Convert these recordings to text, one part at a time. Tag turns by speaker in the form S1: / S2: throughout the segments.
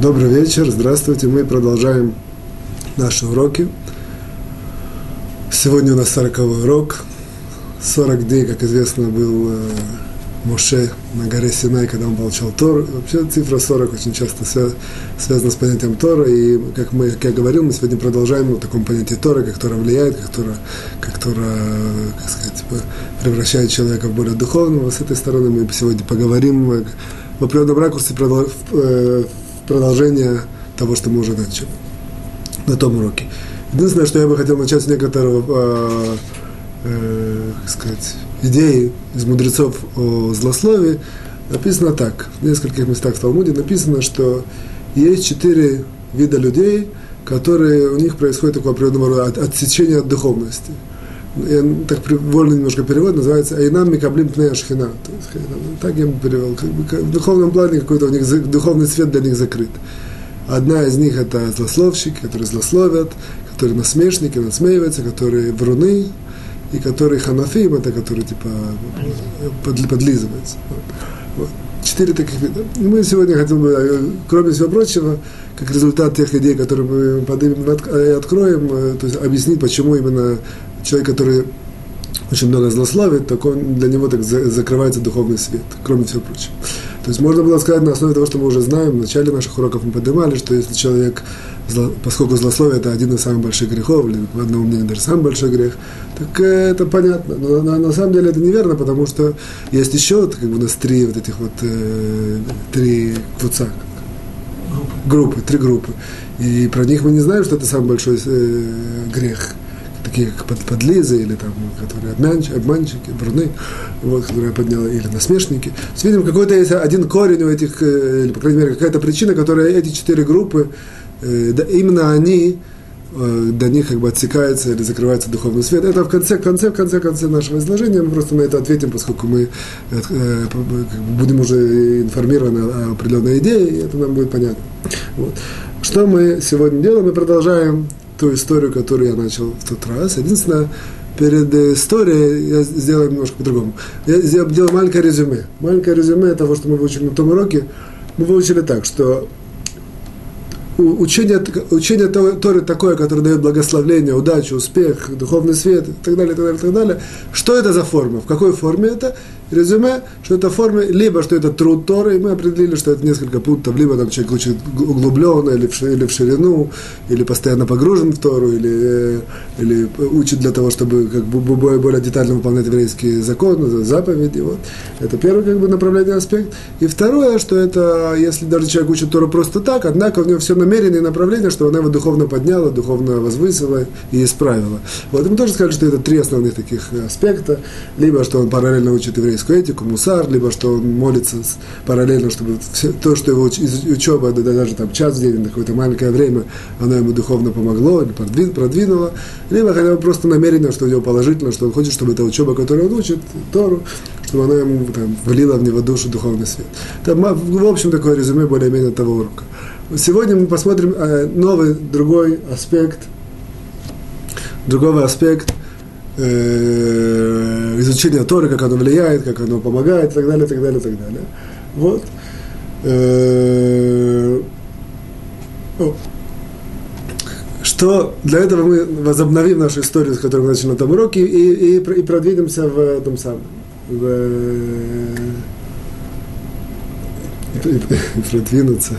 S1: Добрый вечер, здравствуйте. Мы продолжаем наши уроки. Сегодня у нас 40 урок. 40 дней, как известно, был э, Моше на горе Синай, когда он получал Тор. Вообще цифра 40 очень часто связана с понятием Тора. И, как, мы, как я говорил, мы сегодня продолжаем в таком понятии Тора, как Тора влияет, как Тора, как Тора сказать, превращает человека в более духовного. С этой стороны мы сегодня поговорим в определенном ракурсе э, продолжение того, что мы уже начали на том уроке. Единственное, что я бы хотел начать с некоторого, э, э, как сказать, идеи из мудрецов о злословии. Написано так, в нескольких местах в Талмуде написано, что есть четыре вида людей, которые, у них происходит такое определенного рода отсечение от духовности. Я так вольно немножко перевод, называется «Айнам микаблим пнея шхина». Так я бы перевел. Как бы, в духовном плане какой-то у них духовный свет для них закрыт. Одна из них это злословщики, которые злословят, которые насмешники, насмеиваются, которые вруны, и которые ханафим, это которые типа подлизываются. Вот. Четыре таких вида. И мы сегодня хотим бы, кроме всего прочего, как результат тех идей, которые мы поднимем и откроем, э, то есть объяснить, почему именно человек, который очень много злословит, так он, для него так закрывается духовный свет, кроме всего прочего. То есть можно было сказать на основе того, что мы уже знаем, в начале наших уроков мы поднимали, что если человек, поскольку злословие это один из самых больших грехов, или в одном мнении даже самый большой грех, так это понятно. Но на, на самом деле это неверно, потому что есть еще как бы у нас три вот этих вот э, три квуца, группы, три группы. И про них мы не знаем, что это самый большой э, грех такие как под, подлизы, или там, которые обманщики, обманщики, бруны, вот, которые я поднял, или насмешники. То видим, какой-то есть один корень у этих, э, или, по крайней мере, какая-то причина, которая эти четыре группы, э, да, именно они, э, до них как бы отсекается или закрывается духовный свет. Это в конце, конце, в конце, конце нашего изложения. Мы просто на это ответим, поскольку мы э будем уже информированы о определенной идее, и это нам будет понятно. Вот. Что мы сегодня делаем? Мы продолжаем ту историю, которую я начал в тот раз. Единственное, перед историей я сделаю немножко по-другому. Я сделал маленькое резюме. Маленькое резюме того, что мы выучили на том уроке. Мы выучили так, что учение, учение Торы такое, которое дает благословление, удачу, успех, духовный свет и так далее, так далее, так далее. Что это за форма? В какой форме это? Резюме, что это форма, либо что это труд Торы, и мы определили, что это несколько пунктов, либо там человек учит углубленно, или в, или в ширину, или постоянно погружен в Тору, или, э, или учит для того, чтобы как бы более детально выполнять еврейские законы, заповеди. Вот. Это первый как бы направление аспект. И второе, что это, если даже человек учит Тору просто так, однако у него все намеренные направления, чтобы она его духовно подняла, духовно возвысила и исправила. Вот и мы тоже сказали, что это три основных таких аспекта. Либо, что он параллельно учит еврейские еврейскую этику, мусар, либо что он молится параллельно, чтобы все, то, что его учеба, даже там час в день, какое-то маленькое время, оно ему духовно помогло продвинуло, либо хотя бы просто намеренно, что у него положительно, что он хочет, чтобы эта учеба, которую он учит, Тору, чтобы она ему там, влила в него душу духовный свет. Там, в общем, такое резюме более-менее того урока. Сегодня мы посмотрим э, новый, другой аспект, другой аспект э, изучение Торы, как оно влияет, как оно помогает, и так далее, и так далее, и так далее. Вот. Э, что для этого мы возобновим нашу историю, с которой мы начали на том уроке, и, и, и продвинемся в том самом. В, и продвинуться.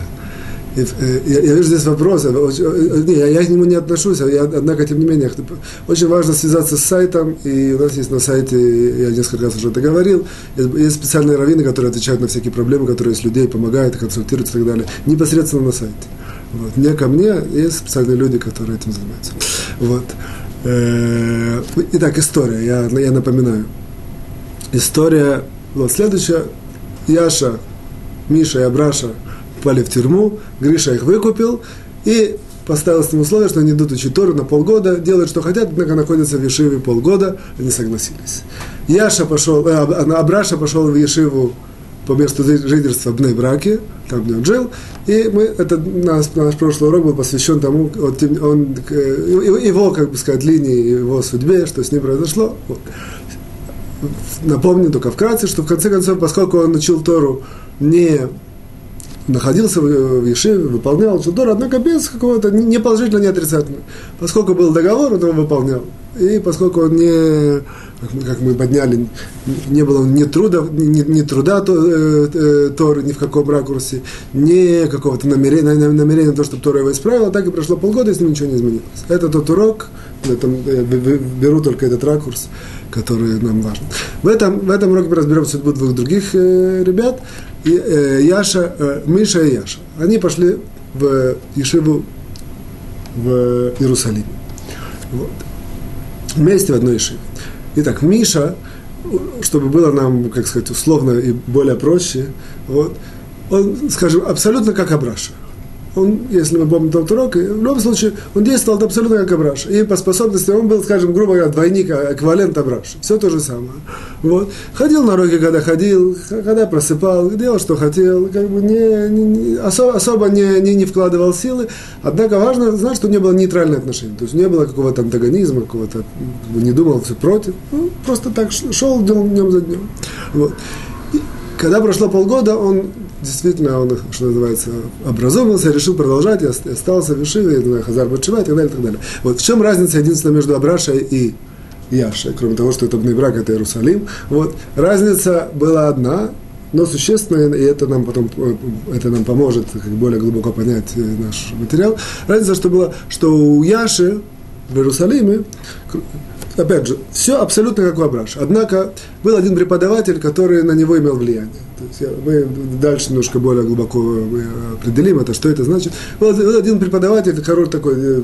S1: Э, я, я вижу здесь вопросы, э, не, я, я к нему не отношусь, а я, однако, тем не менее, очень важно связаться с сайтом, и у нас есть на сайте, я несколько раз уже это говорил, есть специальные раввины, которые отвечают на всякие проблемы, которые есть людей, помогают, консультируют и так далее, непосредственно на сайте. Вот. Не ко мне, есть специальные люди, которые этим занимаются. Вот. Э, итак, история, я, я напоминаю. История, вот следующая, Яша, Миша и Абраша – попали в тюрьму, Гриша их выкупил и поставил с ним условие, что они идут учить Тору на полгода, делают, что хотят, однако находятся в Ешиве полгода, они согласились. Яша пошел, э, Абраша пошел в Ешиву по месту жительства в Бней-Браке, там где он жил, и мы, это наш, наш прошлый урок был посвящен тому, вот, он, его, как бы сказать, линии, его судьбе, что с ним произошло. Вот. Напомню только вкратце, что в конце концов, поскольку он учил Тору не находился в Ешиве, выполнял Тору, однако без какого-то не положительного, не отрицательного. Поскольку был договор, он его выполнял. И поскольку он не, как мы подняли, не было ни труда, ни, ни труда то, э, э, Торы ни в каком ракурсе, ни какого-то намерения, намерения на то, чтобы Тора его исправила, так и прошло полгода, и с ним ничего не изменилось. Это тот урок, это, я беру только этот ракурс, который нам важен. В этом, в этом уроке мы разберем судьбу двух других э, ребят, и, э, Яша, э, Миша и Яша. Они пошли в Ешиву в Иерусалим. Вот. Вместе в одной Ешиве. Итак, Миша, чтобы было нам, как сказать, условно и более проще, вот, он, скажем, абсолютно как Абраша он, если мы помним тот урок, в любом случае, он действовал абсолютно как Абраш. И по способности он был, скажем, грубо говоря, двойник, а, эквивалент Абраш. Все то же самое. Вот. Ходил на уроки, когда ходил, когда просыпал, делал, что хотел, как бы не, не, особо, особо не, не, не вкладывал силы. Однако важно знать, что не было нейтрального отношения. То есть не было какого-то антагонизма, какого-то, не думал все против. Ну, просто так шел днем за днем. Вот. Когда прошло полгода, он действительно он, что называется, образовался, решил продолжать, и остался в Ишиве, Хазар Батшива и так далее, и так далее. Вот в чем разница единственная между Абрашей и Яшей, кроме того, что это брак, это Иерусалим. Вот, разница была одна, но существенная, и это нам потом это нам поможет как более глубоко понять э, наш материал. Разница, что было, что у Яши в Иерусалиме опять же, все абсолютно как у Абраша. Однако был один преподаватель, который на него имел влияние. То есть мы дальше немножко более глубоко определим это, что это значит. Был один преподаватель, хороший такой, э,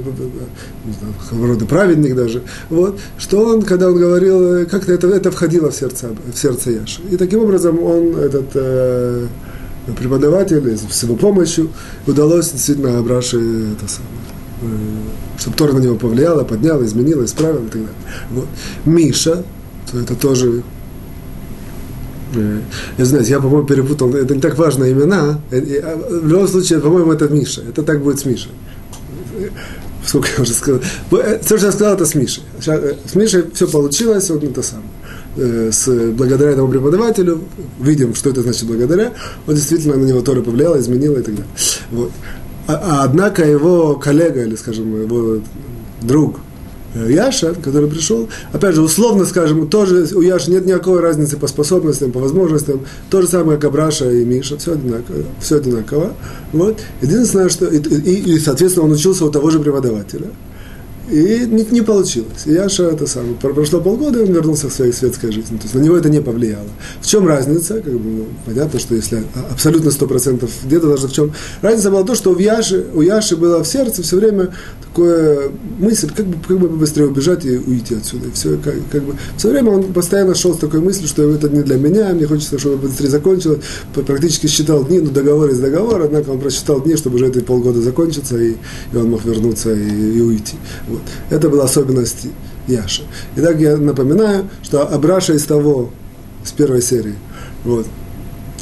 S1: вроде праведник даже, вот, что он, когда он говорил, как-то это, это входило в сердце, в сердце Яши. И таким образом он, этот э, преподаватель, с его помощью удалось действительно Абраше это самое Э, чтобы Тора на него повлияла, подняла, изменила, исправила и так далее. Вот. Миша, то это тоже э, я знаю, я, по-моему, перепутал, это не так важно имена, э, а, в любом случае, по-моему, это Миша, это так будет с Мишей. Сколько я уже сказал. Все, что я сказал, это с Мишей. С Мишей все получилось, вот это самое. С, благодаря этому преподавателю, видим, что это значит благодаря, он действительно на него Тора повлияла, изменила и так далее. Вот. А, а, однако его коллега, или, скажем, его друг э, Яша, который пришел, опять же, условно скажем, тоже у Яши нет никакой разницы по способностям, по возможностям, то же самое, как Абраша и Миша, все одинаково. Все одинаково. Вот. Единственное, что... И, и, и, соответственно, он учился у того же преподавателя. И не, не получилось. И Яша это самое. Прошло полгода, и он вернулся к своей светской жизни. То есть на него это не повлияло. В чем разница? Как бы, понятно, что если абсолютно сто процентов, где-то даже в чем. Разница была то, что в Яше, у Яши было в сердце все время такое мысль, как бы, как бы быстрее убежать и уйти отсюда. И все, как, как бы, все время он постоянно шел с такой мыслью, что это не для меня, мне хочется, чтобы быстрее закончилось. Практически считал дни, ну договор из договора, однако он просчитал дни, чтобы уже эти полгода закончиться, и, и он мог вернуться и, и уйти. Вот. Вот. Это была особенность Яши. Итак, я напоминаю, что Абраша из того, с первой серии, вот,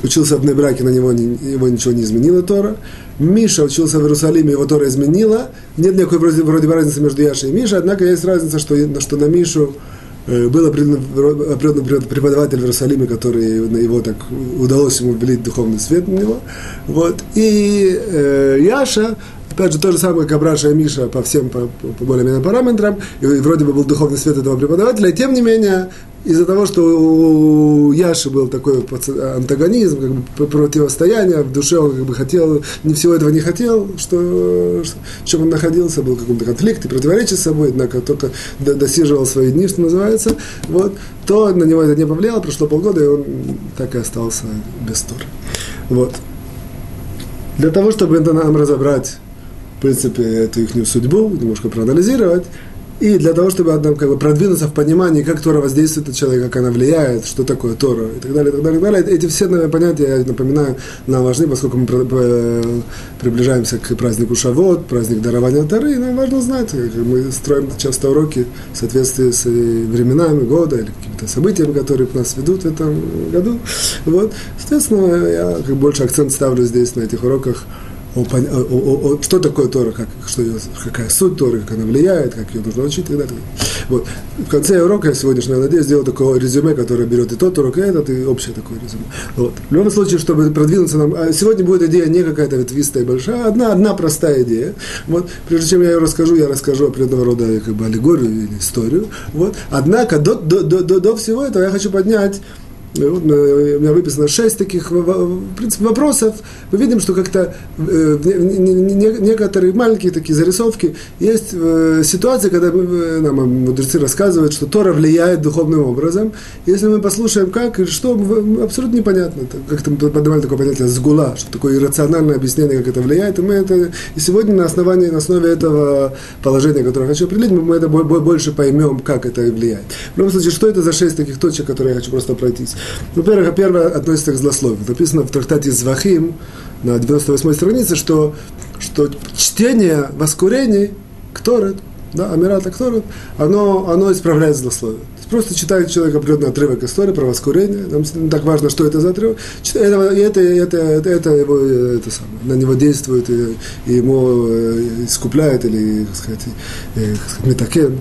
S1: учился в Небраке, на него, его ничего не изменило Тора. Миша учился в Иерусалиме, его Тора изменила. Нет никакой вроде, вроде разницы между Яшей и Мишей, однако есть разница, что, что на Мишу э, был определенный преподаватель в Иерусалиме, который его так удалось ему влить духовный свет на него. Вот. И э, Яша Опять же, то же самое, как Абраша и Миша по всем, по, по более-менее параметрам. И вроде бы был духовный свет этого преподавателя. И тем не менее, из-за того, что у Яши был такой антагонизм, как бы противостояние, в душе он как бы хотел, не всего этого не хотел, что, что в чем он находился, был какой-то конфликт и противоречие с собой, однако только досиживал свои дни, что называется, вот, то на него это не повлияло, прошло полгода, и он так и остался без тура. Вот. Для того, чтобы это нам разобрать в принципе, эту их судьбу, немножко проанализировать, и для того, чтобы одном, как бы, продвинуться в понимании, как Тора воздействует на человека, как она влияет, что такое Тора, и так далее, и так далее, и так далее. Эти все наверное, понятия, я напоминаю, нам важны, поскольку мы приближаемся к празднику Шавот, праздник дарования Торы, и нам важно знать, мы строим часто уроки в соответствии с временами года или какими-то событиями, которые нас ведут в этом году. Вот. Соответственно, я как больше акцент ставлю здесь на этих уроках о, о, о, что такое Тора, как, что ее, какая суть Торы, как она влияет, как ее нужно учить и так далее. Вот. В конце урока я сегодняшнего, надеюсь, сделал такое резюме, которое берет и тот урок, и этот, и общее такое резюме. Вот. В любом случае, чтобы продвинуться нам, а сегодня будет идея не какая-то ветвистая большая, а одна, одна простая идея. Вот. Прежде чем я ее расскажу, я расскажу определенного рода как бы, аллегорию или историю. Вот. Однако до, до, до, до, до всего этого я хочу поднять Э, у меня выписано шесть таких в принципе, вопросов. Мы видим, что как-то э, некоторые маленькие такие зарисовки есть э, ситуации, когда нам мудрецы рассказывают, что Тора влияет духовным образом. Если мы послушаем, как и что, абсолютно непонятно. Как-то мы поднимали такое понятие сгула, что такое иррациональное объяснение, как это влияет. И мы это и сегодня на основании, на основе этого положения, которое я хочу определить, мы это больше поймем, как это влияет. В любом случае, что это за шесть таких точек, которые я хочу просто пройтись. Во-первых, первое относится к злословию. Написано в трактате Звахим на 98 странице, что, что чтение воскурений, Кторет, да, Амирата Кторет, оно, оно исправляет злословие. Просто читает человек определенный отрывок истории про воскурение. Нам не так важно, что это за отрывок. Это, это, это, это, его, это самое, на него действует и, и ему э, искупляет или, как э, сказать метакен,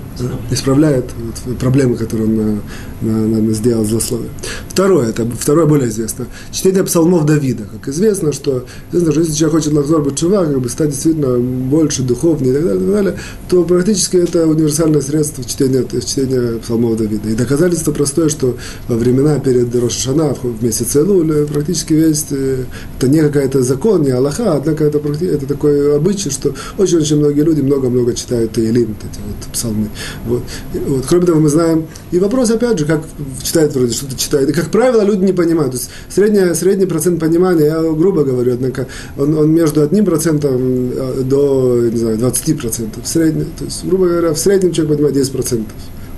S1: исправляет вот, проблемы, которые он на, на, на сделал злословие. Второе, это второе более известно. Чтение псалмов Давида. Как известно, что, известно, что если человек хочет лахзор бачува, как бы стать действительно больше духовнее и так далее, и так далее, то практически это универсальное средство чтения, чтения псалмов Давида. И доказательство простое, что во времена перед Рошашана, в месяце Элуль, практически весь, э, это не какая-то закон, не Аллаха, однако это, это такой обычай, что очень-очень многие люди много-много читают Таилим, эти вот псалмы. Вот. вот. Кроме того, мы знаем, и вопрос, опять же, как читает вроде, что-то читает. И, как правило, люди не понимают. То есть средний, средний процент понимания, я грубо говорю, однако, он, он между одним процентом э, до, не знаю, 20 процентов. Средний, то есть, грубо говоря, в среднем человек понимает 10 процентов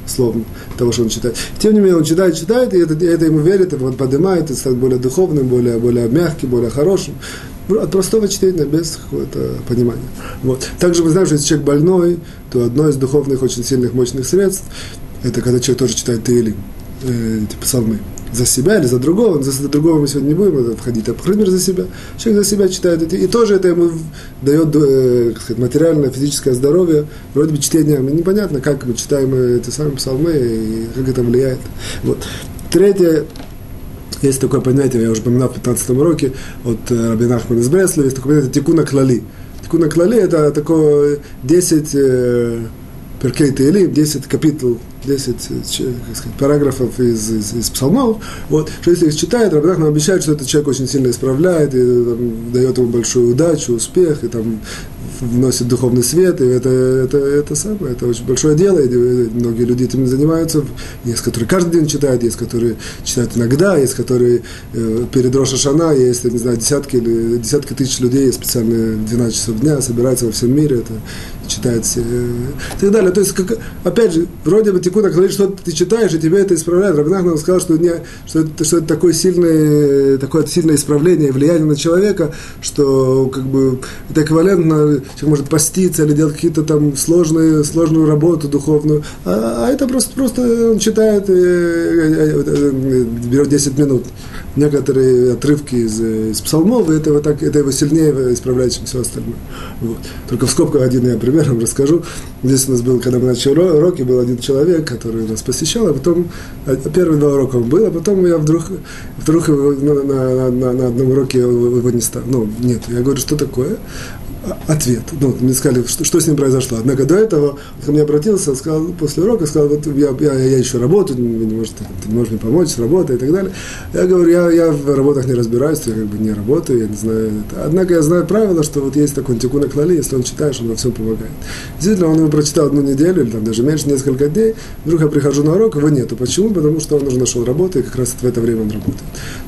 S1: словно того, что он читает. Тем не менее, он читает, читает, и это, это ему верит, и он поднимает, и становится более духовным, более, более мягким, более хорошим. От простого чтения без какого-то понимания. Вот. Также мы знаем, что если человек больной, то одно из духовных очень сильных, мощных средств, это когда человек тоже читает Таилим, э, типа псалмы за себя или за другого, за, за другого мы сегодня не будем входить, а мере за себя. Человек за себя читает эти, и тоже это ему дает э, сказать, материальное, физическое здоровье, вроде бы чтение, непонятно, как мы читаем эти самые псалмы и как это влияет. Вот. Третье, есть такое понятие, я уже упоминал в 15 уроке от э, Рабина Ахмана из Бреслова, есть такое понятие тикуна клали. Тикуна клали это такое 10 э, перкей Таилим, 10 капитул 10 как сказать, параграфов из, из, из псалмов, вот, что если их читает, Рабинах нам обещает, что этот человек очень сильно исправляет, и там, дает ему большую удачу, успех, и там вносит духовный свет, и это, это, это самое, это очень большое дело, и многие люди этим занимаются, есть, которые каждый день читают, есть, которые читают иногда, есть, которые э, перед Роша Шана, есть, не знаю, десятки или десятки тысяч людей специально 12 часов дня собираются во всем мире, это читают все, э, и так далее. То есть, как, опять же, вроде бы текут, говорит, что ты читаешь, и тебе это исправляет. Рабинах сказал, что, не, что, это, что это такое сильное, такое сильное исправление, влияние на человека, что как бы это эквивалентно человек может поститься или делать какие-то там сложные, сложную работу духовную, а, а это просто, просто он читает, и, и, и, берет 10 минут. Некоторые отрывки из, из псалмов, и это, вот так, это его сильнее исправляет, чем все остальное. Вот. Только в скобках один я пример вам расскажу. Здесь у нас был, когда мы начали уроки, был один человек, который нас посещал, а потом, а, первые два урока он был, а потом я вдруг, вдруг на, на, на, на одном уроке его не стал. Ну, нет, я говорю, что такое? Ответ. Ну, мне сказали, что, что с ним произошло. Однако до этого он ко мне обратился, сказал, после урока, сказал, вот я, я, я еще работаю, не можете, ты можешь мне помочь с работой и так далее. Я говорю, я, я в работах не разбираюсь, я как бы не работаю, я не знаю. Это. Однако я знаю правило, что вот есть такой тикуна клали, если он читаешь, он во всем помогает. Действительно, он его прочитал одну неделю, или там даже меньше, несколько дней, вдруг я прихожу на урок, его нету. Почему? Потому что он уже нашел работу, и как раз в это время он работает.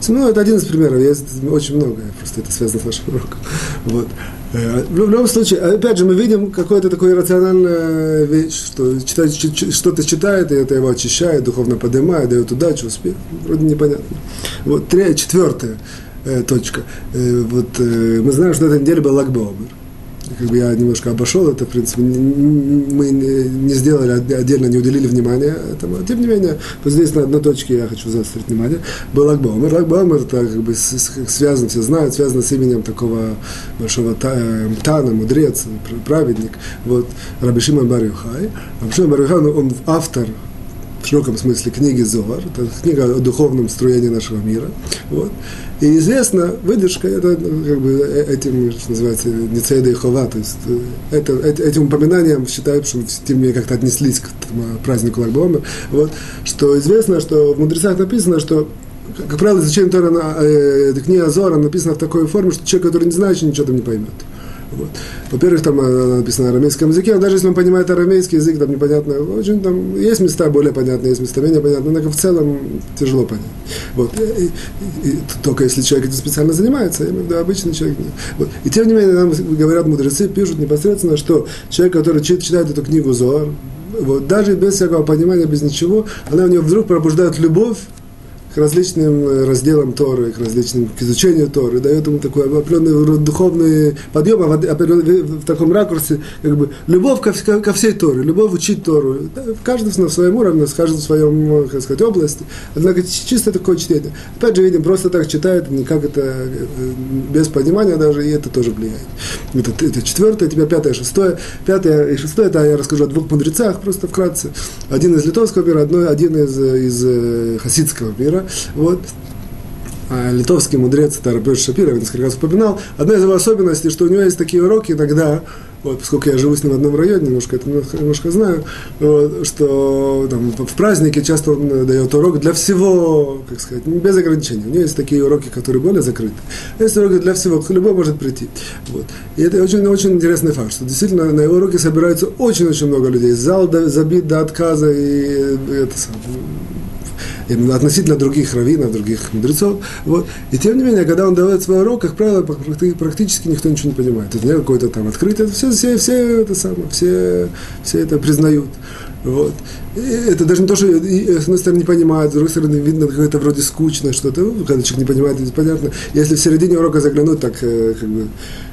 S1: Ну, это один из примеров, есть очень много, просто это связано с нашим уроком. Вот. Э, в любом случае, опять же, мы видим какое-то такое рациональная вещь, что читать, что-то читает, и это его очищает, духовно поднимает, дает удачу, успех. Вроде непонятно. Вот третья, четвертая э, точка. Э, вот э, мы знаем, что на этой неделе был Лагбаумер. Как бы я немножко обошел это, в принципе, мы не сделали отдельно, не уделили внимания этому. Тем не менее, вот здесь на одной точке я хочу заострить внимание. Был Лагбаумер. Лагбаумер это как бы связан, все знают, связано с именем такого большого э, Тана, мудрец, праведник, вот, Рабишима Барюхай. Рабишима Барюхай, он автор в широком смысле книги Зоар, это книга о духовном строении нашего мира. Вот. И известно, выдержка, это ну, как бы э, этим, что называется, Ницеда и Хова, то есть э, это, этим упоминанием считают, что тем как-то отнеслись к празднику Лагбомер, вот, что известно, что в мудрецах написано, что как правило, изучение Тора, э, книга Азора написана в такой форме, что человек, который не знает, ничего там не поймет. Вот. Во-первых, там э, написано на арамейском языке, даже если он понимает арамейский язык, там непонятно, очень там есть места более понятные, есть места менее понятные, но в целом тяжело понять. Вот. И, и, и, только если человек этим специально занимается, я имею в виду обычный человек. Вот. И тем не менее, нам говорят мудрецы, пишут непосредственно, что человек, который читает эту книгу Зоар, вот, даже без всякого понимания, без ничего, она у него вдруг пробуждает любовь различным э, разделам Торы, к различным к изучению Торы, дает ему такой определенный духовный подъем, а в, в таком ракурсе как бы любовь ко, ко всей Торе, любовь учить Тору. Каждый на своем уровне, каждый в своем, как сказать, области. Однако чисто такое чтение. Опять же, видим, просто так читает, никак это э, без понимания даже, и это тоже влияет. Это, это четвертое, теперь пятое, шестое. Пятое и шестое, это я расскажу о двух мудрецах, просто вкратце. Один из литовского мира, одной, один из, из э, хасидского мира. Вот. А литовский мудрец, Рабиош Шапира, я несколько раз упоминал. Одна из его особенностей, что у него есть такие уроки иногда, вот, поскольку я живу с ним в одном районе, немножко это немножко, знаю, вот, что там, в празднике часто он дает урок для всего, как сказать, без ограничений. У него есть такие уроки, которые более закрыты. Есть уроки для всего, любой может прийти. Вот. И это очень, очень интересный факт, что действительно на его уроки собирается очень-очень много людей. Зал забит до отказа, и это относительно других раввинов, других мудрецов. Вот. И тем не менее, когда он давает свой урок, как правило, практически никто ничего не понимает. Это не какое-то там открытое, все, все, все это самое, все, все это признают. Вот. Это даже не то, что с одной стороны не понимают, с другой стороны видно какое-то вроде скучное что-то. Ну, когда человек не понимает, это понятно. Если в середине урока заглянуть так, э, как бы,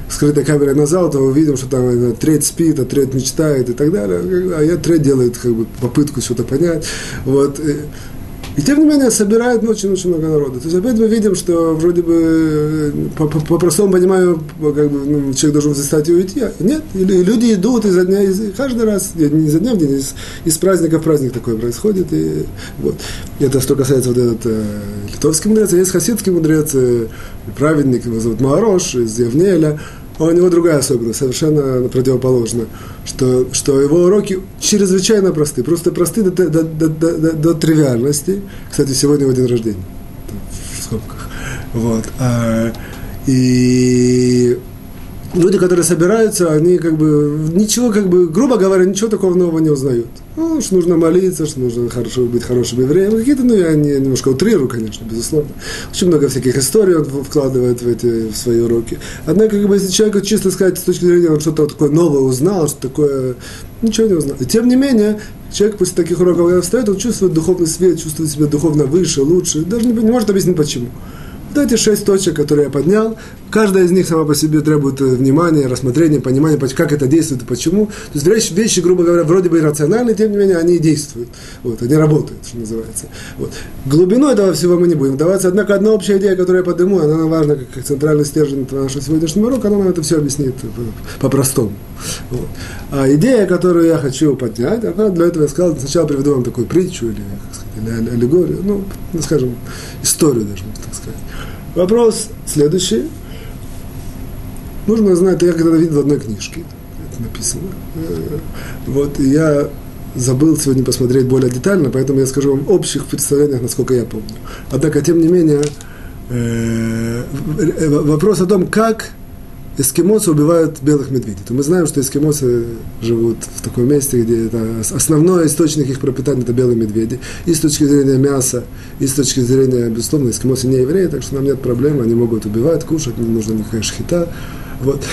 S1: скрытой камерой на зал, то мы видим, что там э, треть спит, а треть мечтает и так далее. А я треть делает как бы, попытку что-то понять. Вот. И тем не менее собирает очень-очень много народа. То есть опять мы видим, что вроде бы э, по, по, по простому пониманию, как бы, ну, человек должен застать и уйти. А нет, и, люди идут изо дня, из, каждый раз, не изо дня в день, из, из праздника в праздник такое происходит. И, вот. Это что касается вот этот э, литовский мудрец, а есть хасидский мудрец, э, праведник, его зовут Марош из Евнеля, а у него другая особенность, совершенно противоположная, что, что его уроки чрезвычайно просты, просто просты до, до, до, до, до, тривиальности. Кстати, сегодня его день рождения, в скобках. Вот. А, и люди, которые собираются, они как бы ничего, как бы, грубо говоря, ничего такого нового не узнают. Ну, что нужно молиться, что нужно хорошо быть хорошим евреем. Какие-то, ну, я не, немножко утрирую, конечно, безусловно. Очень много всяких историй он вкладывает в эти в свои уроки. Однако, как бы, если человек чисто сказать, с точки зрения, он что-то такое новое узнал, что такое, ничего не узнал. И тем не менее, человек после таких уроков, когда встает, он чувствует духовный свет, чувствует себя духовно выше, лучше. Даже не, не может объяснить, почему. Вот эти шесть точек, которые я поднял, каждая из них сама по себе требует э, внимания, рассмотрения, понимания, как это действует и почему. То есть вещи, вещи грубо говоря, вроде бы иррациональные, тем не менее, они действуют. Вот, они работают, что называется. Вот. Глубину этого всего мы не будем вдаваться, однако одна общая идея, которую я подниму, она важна как, центральный стержень нашего сегодняшнего урока, она нам это все объяснит по-простому. Вот. А идея, которую я хочу поднять, она для этого я сказал, сначала приведу вам такую притчу или, сказать, или аллегорию, ну, скажем, историю даже, так сказать. Вопрос следующий. Нужно знать, я когда-то видел в одной книжке, это написано. Э, вот, я забыл сегодня посмотреть более детально, поэтому я скажу вам общих представлениях, насколько я помню. Однако, тем не менее, э, вопрос о том, как эскимосы убивают белых медведей. То мы знаем, что эскимосы живут в таком месте, где это основной источник их пропитания – это белые медведи. И с точки зрения мяса, и с точки зрения, безусловно, эскимосы не евреи, так что нам нет проблем, они могут убивать, кушать, не нужно никакая шхита. Вот.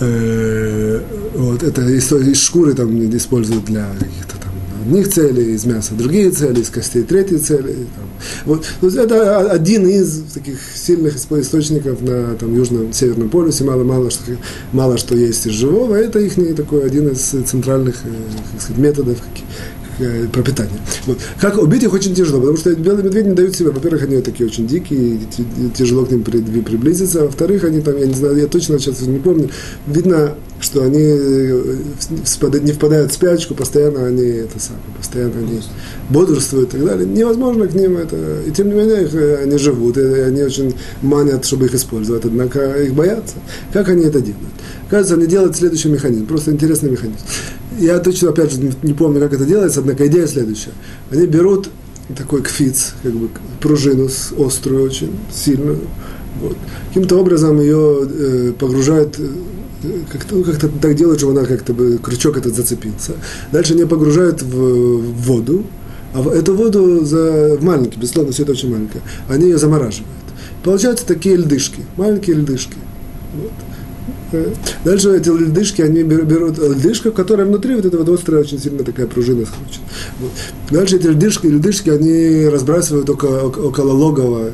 S1: Э, вот это из, шкуры там используют для каких-то одних целей, из мяса другие цели, из костей третьи цели. Там. Вот. То есть это один из таких сильных источников на там, южном, северном полюсе, мало, мало, что, мало что есть из живого, это их такой один из центральных э, сказать, методов, Э, пропитания. Вот. Как убить их очень тяжело, потому что белые медведи не дают себя. Во-первых, они такие очень дикие, тяжело к ним приблизиться. А во-вторых, они там, я не знаю, я точно сейчас не помню, видно, что они э, не впадают в спячку, постоянно они это самое, постоянно они бодрствуют и так далее. Невозможно к ним это. И тем не менее, их, э, они живут, и они очень манят, чтобы их использовать, однако их боятся. Как они это делают? Кажется, они делают следующий механизм, просто интересный механизм. Я точно, опять же, не помню, как это делается, однако идея следующая. Они берут такой кфиц, как бы пружину острую очень, сильную, вот. Каким-то образом ее э, погружают, э, как-то, ну, как-то так делают, чтобы она как-то бы, крючок этот зацепился. Дальше они погружают в, в воду, а в эту воду за, в маленький, безусловно, все это очень маленькое, они ее замораживают. Получаются такие льдышки, маленькие льдышки. Вот. Дальше эти льдышки, они берут льдышку, которая внутри вот эта вот острая, очень сильно такая пружина скручена. Вот. Дальше эти льдышки, льдышки, они разбрасывают около, около логова э,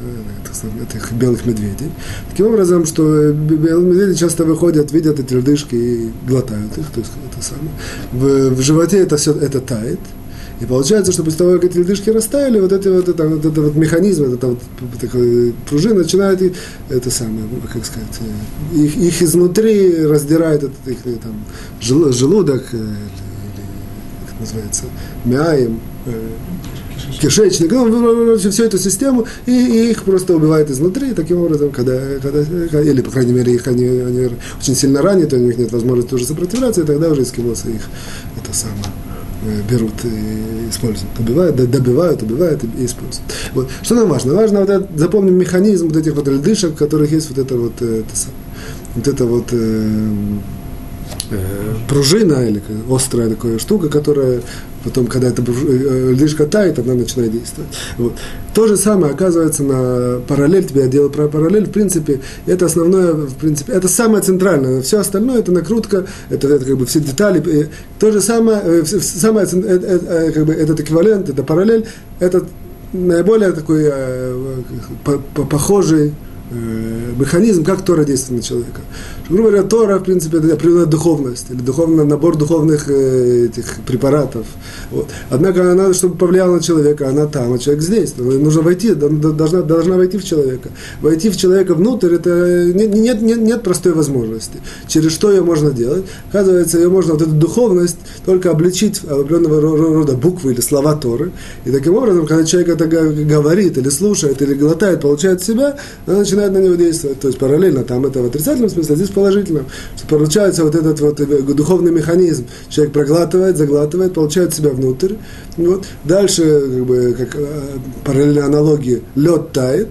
S1: этих белых медведей. Таким образом, что белые медведи часто выходят, видят эти льдышки и глотают их, то есть это самое. В, в животе это все это тает. И получается, что после того, как эти ледышки растаяли, вот, эти, вот, это, вот этот вот механизм, вот эта вот такая пружина начинает, и, это самое, ну, как сказать, э, их, их изнутри раздирает этот их э, там, желудок, э, или, как называется, мяем, кишечник, ну, всю эту систему, и, и их просто убивает изнутри, таким образом, когда, когда, или, по крайней мере, их они, они очень сильно ранят, у них нет возможности уже сопротивляться, и тогда уже эскимосы их, это самое, берут и используют. Добивают, добивают, убивают и используют. Вот. Что нам важно? Важно вот это, запомним механизм вот этих вот льдышек, в которых есть вот это вот, э, это, вот это вот э, э, пружина или острая такая штука, которая потом, когда эта э, льдышка тает, она начинает действовать. Вот. То же самое оказывается на параллель, тебе я делал про параллель, в принципе, это основное, в принципе, это самое центральное, все остальное это накрутка, это, это как бы все детали, то же самое, э, самое, как бы, этот эквивалент, это параллель, это наиболее такой похожий механизм, как Тора действует на человека. Грубо говоря, Тора, в принципе, это определенная духовность, или духовный набор духовных э, этих препаратов. Вот. Однако она, чтобы повлияла на человека, она там, а человек здесь. Нужно войти, должна, должна войти в человека. Войти в человека внутрь, это нет, нет, нет, нет простой возможности. Через что ее можно делать? Оказывается, ее можно, вот эту духовность, только обличить определенного рода буквы или слова Торы. И таким образом, когда человек это говорит, или слушает, или глотает, получает себя, она начинает на него действовать. То есть параллельно, там это в отрицательном смысле, а здесь положительном. Что получается вот этот вот э, духовный механизм. Человек проглатывает, заглатывает, получает себя внутрь. Вот. Дальше, как бы, как э, параллельно аналогии, лед тает,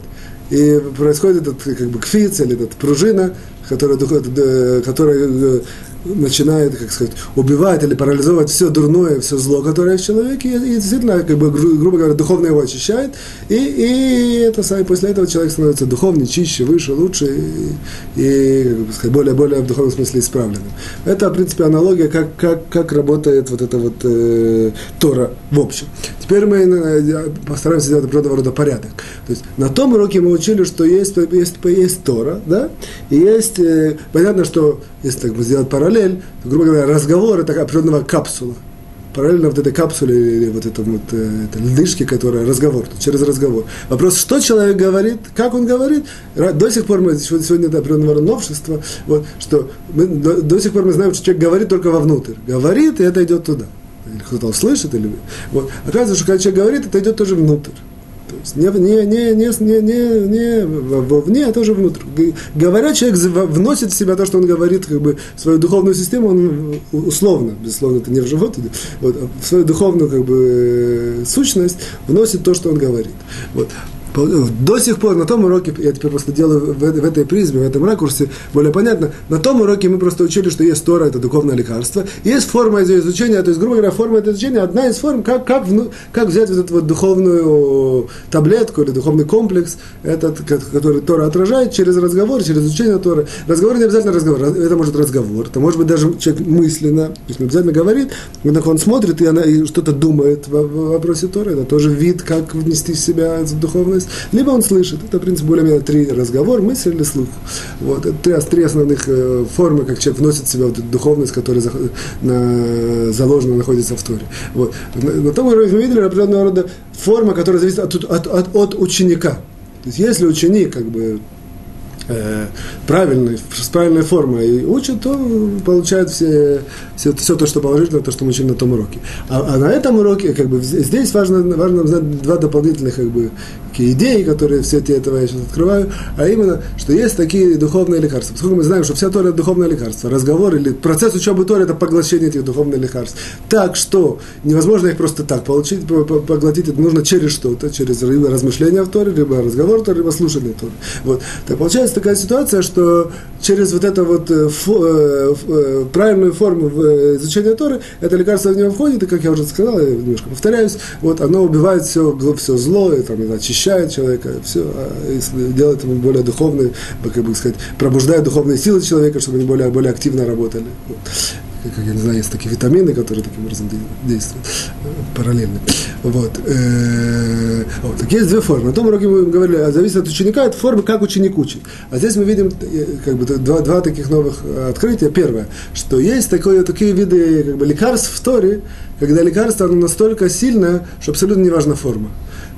S1: и происходит этот как бы кфиц или этот пружина, которая, э, которая начинает, как сказать, убивать или парализовать все дурное, все зло, которое в человеке, и, действительно, как бы, гру, грубо говоря, духовно его очищает, и, и это самое, после этого человек становится духовнее, чище, выше, лучше, и, и как бы, сказать, более, более в духовном смысле исправленным. Это, в принципе, аналогия, как, как, как работает вот эта вот э, Тора в общем. Теперь мы э, постараемся сделать определенного рода порядок. То есть на том уроке мы учили, что есть, есть, есть Тора, да, и есть, э, понятно, что если так бы сделать параллель, то, грубо говоря, разговор это определенного капсула. Параллельно вот этой капсуле или вот этом вот э, это льдышке, которая разговор, через разговор. Вопрос, что человек говорит, как он говорит, до сих пор мы, сегодня это определенного новшества, вот, что мы, до, до сих пор мы знаем, что человек говорит только вовнутрь. Говорит, и это идет туда. Или кто-то услышит, или... Вот. Оказывается, что когда человек говорит, это идет тоже внутрь. Не, не, не, не, не, не, не вовне, а тоже внутрь. Говоря, человек вносит в себя то, что он говорит, как бы, свою духовную систему, он условно, безусловно, это не в живот, вот, а в свою духовную как бы, сущность вносит то, что он говорит. Вот. До сих пор на том уроке, я теперь просто делаю в, этой призме, в этом ракурсе более понятно, на том уроке мы просто учили, что есть Тора, это духовное лекарство, есть форма ее изучения, то есть, грубо говоря, форма этого изучения, одна из форм, как, как, как взять вот эту вот духовную таблетку или духовный комплекс, этот, который Тора отражает через разговор, через изучение Торы. Разговор не обязательно разговор, это может разговор, это может быть даже человек мысленно, то есть не обязательно говорит, он смотрит и, она, и что-то думает в, вопросе Торы, это тоже вид, как внести в себя духовность, либо он слышит, это, в принципе, более-менее три разговор, мысль или слух. Вот, это три, три основных э, формы, как человек вносит в себя эту духовность, которая на, заложена, находится в Торе. Вот. На, на том уровне мы видели определенного рода форма, которая зависит от, от, от, от ученика. То есть если ученик как бы э, правильной, с правильной формой и учат, то получает все, все, все то, что положительно, то, что мы учили на том уроке. А, а на этом уроке, как бы, здесь важно, важно знать два дополнительных как бы, идеи, которые в свете этого я сейчас открываю, а именно, что есть такие духовные лекарства. Поскольку мы знаем, что вся Тора – это духовное лекарство, разговор или процесс учебы Торы – это поглощение этих духовных лекарств. Так что невозможно их просто так получить, поглотить, это нужно через что-то, через размышления в Торе, либо разговор Торы, либо слушание Торы. Вот. Так получается такая ситуация, что через вот эту вот э, фо, э, э, правильную форму изучения Торы, это лекарство в него входит, и, как я уже сказал, я немножко повторяюсь, вот оно убивает все, все зло, и, там, очищает человека, все, а делает ему более духовный, как бы сказать, пробуждает духовные силы человека, чтобы они более, более активно работали. Вот как я не знаю, есть такие витамины, которые таким образом действуют параллельно. Вот. Э, вот. Так есть две формы. На том уроке мы говорили, а зависит от ученика, от формы, как ученик учит. А здесь мы видим э, как бы, два, два таких новых открытия. Первое, что есть такое, такие виды как бы, лекарств в Торе, когда лекарство оно настолько сильное, что абсолютно не важна форма.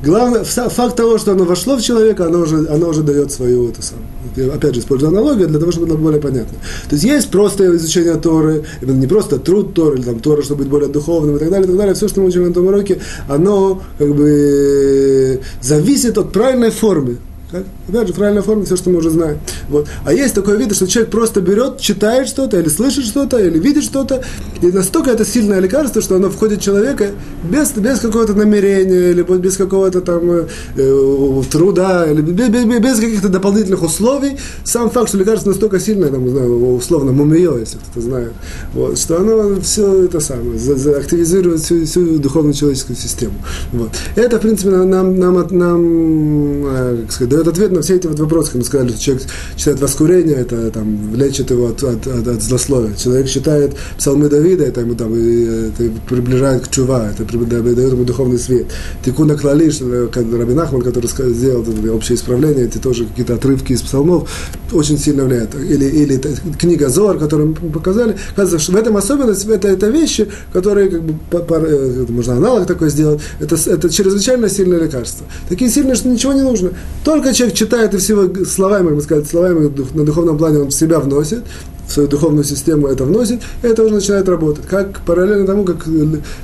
S1: Главное, факт того, что оно вошло в человека, оно уже, оно уже дает свою эту самую. Опять же, использую аналогию для того, чтобы было более понятно. То есть есть просто изучение Торы, не просто труд Торы, или там Тора, чтобы быть более духовным и так далее, и так далее. Все, что мы учим на этом уроке, оно как бы зависит от правильной формы. Так? Опять же, правильная форма, все, что мы уже знаем. Вот. А есть такое вид, что человек просто берет, читает что-то, или слышит что-то, или видит что-то, и настолько это сильное лекарство, что оно входит в человека без, без какого-то намерения, или без какого-то там э, э труда, или без, без, без каких-то дополнительных условий. Сам факт, что лекарство настолько сильное, там, знаю, условно, мумиё, если кто-то знает, вот, что оно все это самое, за, за, активизирует всю, всю духовную человеческую систему. Вот. Это, в принципе, нам, нам, нам, нам э, как сказать, дает ответ на все эти вот вопросы. Мы сказали, что человек читает воскурение, это там, лечит его от, от, от, от злословия. Человек читает псалмы Давида, это ему там это приближает к чува, это дает ему духовный свет. Тикуна Клали, как Рабин Ахман, который сделал общее исправление, эти тоже какие-то отрывки из псалмов, очень сильно влияют. Или, или книга Зор, которую мы показали. Оказывается, что в этом особенность, это, это вещи, которые, как бы, по, по, э, можно аналог такой сделать, это, это чрезвычайно сильное лекарство. Такие сильные, что ничего не нужно. Только человек читает и всего словами, можно сказать, словами на духовном плане он в себя вносит, свою духовную систему это вносит, и это уже начинает работать. Как параллельно тому, как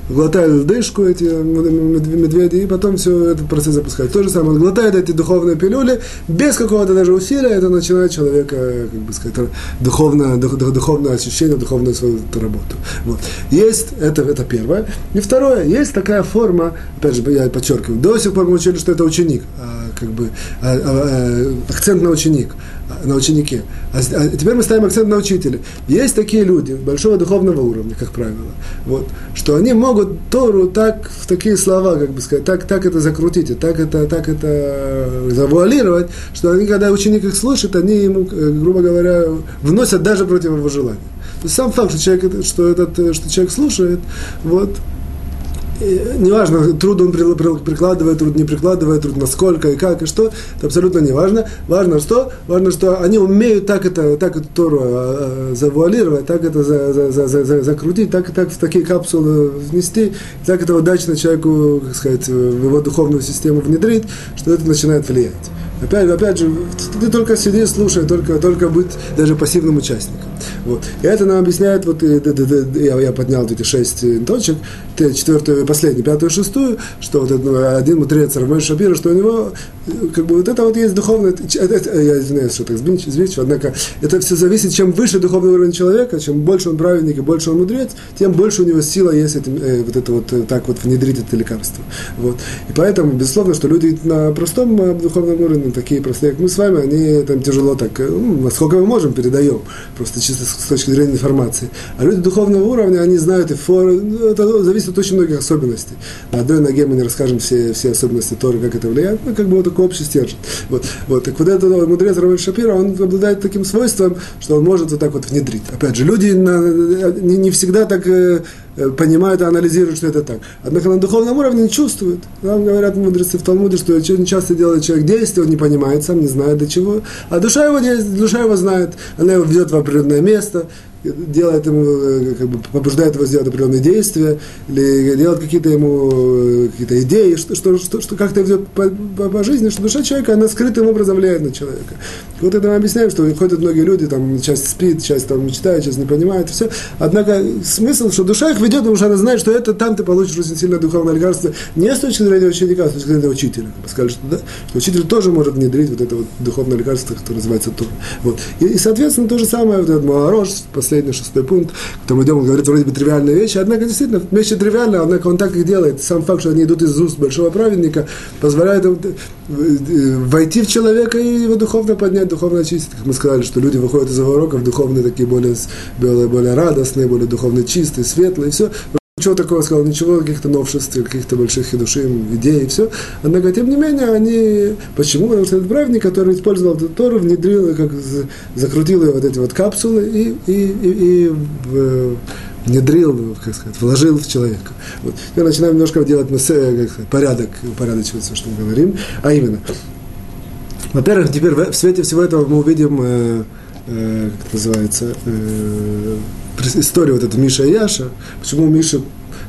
S1: глотают дышку эти медведи, и потом все этот процесс запускает. То же самое, он глотает эти духовные пилюли, без какого-то даже усилия, это начинает человека, как бы сказать, духовное, дух, духовное ощущение, духовную свою работу. Вот. Есть, это, это первое. И второе, есть такая форма, опять же, я подчеркиваю, до сих пор мы учили, что это ученик, а, как бы, а, а, а, акцент на ученик на ученике. А, а теперь мы ставим акцент на учителя. Есть такие люди большого духовного уровня, как правило, вот, что они могут Тору так, в такие слова, как бы сказать, так, так это закрутить, и так это, так это завуалировать, что они, когда ученик их слушает, они ему, э, грубо говоря, вносят даже против его желания. То есть сам факт, что человек, что этот, что человек слушает, вот, неважно, труд он прикладывает, труд не прикладывает, труд насколько и как и что, это абсолютно не важно. Важно что? Важно, что они умеют так это, так эту Тору а, а, завуалировать, так это за, за, за, за, за, закрутить, так, так в такие капсулы внести, так это удачно человеку, как сказать, в его духовную систему внедрить, что это начинает влиять. Опять, опять же, ты только сиди, слушай, только, только быть даже пассивным участником. Вот. И это нам объясняет, вот я, я поднял вот эти шесть точек, четвертую, последнюю, пятую, шестую, что вот ну, один мудрец Рамой Шапира, что у него как бы вот это вот есть духовное, это, я извиняюсь, что так сбивчиво, однако это все зависит, чем выше духовный уровень человека, чем больше он праведник и больше он мудрец, тем больше у него сила есть этим, э, вот это вот э, так вот внедрить это лекарство. Вот. И поэтому, безусловно, что люди на простом э, духовном уровне, такие простые, как мы с вами, они там тяжело так, э, ну, насколько мы можем, передаем, просто чисто с точки зрения информации. А люди духовного уровня, они знают и форы, ну, это зависит от очень многих особенностей. На одной ноге мы не расскажем все, все особенности Торы, как это влияет, ну, как бы вот такой общий стержень. Вот, вот. Так вот этот мудрец Равель Шапира, он обладает таким свойством, что он может вот так вот внедрить. Опять же, люди не, не всегда так Э, понимают и анализируют, что это так. Однако на духовном уровне не чувствуют. Нам говорят мудрецы в Талмуде, что очень часто делает человек действие, он не понимает, сам не знает до чего. А душа его, душа его знает, она его ведет в определенное место, делает ему, э, как бы побуждает его сделать определенные действия, или делает какие-то ему э, какие-то идеи, что, что, что, что как-то ведет по, по, по жизни, что душа человека, она скрытым образом влияет на человека. Вот это мы объясняем, что ходят многие люди, там, часть спит, часть там мечтает, часть не понимает, все. Однако смысл, что душа их ведет, потому что она знает, что это там ты получишь очень сильное духовное лекарство, не с точки зрения ученика, а с точки зрения учителя. Сказали, что, да, что учитель тоже может внедрить вот это вот духовное лекарство, которое называется Тур. Вот. И, и, соответственно, то же самое, вот этот Малорош, последний, шестой пункт, к тому идем, он говорит вроде бы тривиальные вещи, однако действительно вещи тривиальные, однако он так их делает. Сам факт, что они идут из уст большого праведника, позволяет им э, э, войти в человека и его духовно поднять, духовно очистить. Как мы сказали, что люди выходят из уроков духовные такие более, более, более радостные, более духовно чистые, светлые, и все. Ничего такого сказал, ничего, каких-то новшеств, каких-то больших душим, идей, и все. Однако, тем не менее, они... Почему? Потому что этот праведник, который использовал эту Тору, внедрил, как закрутил ее вот эти вот капсулы и, и, и, и в, внедрил, как сказать, вложил в человека. Вот. Теперь начинаем немножко делать как сказать, порядок, упорядочивать все, что мы говорим. А именно, во-первых, теперь в свете всего этого мы увидим, э, э, как это называется, э, историю вот эту Миша и Яша, почему Миша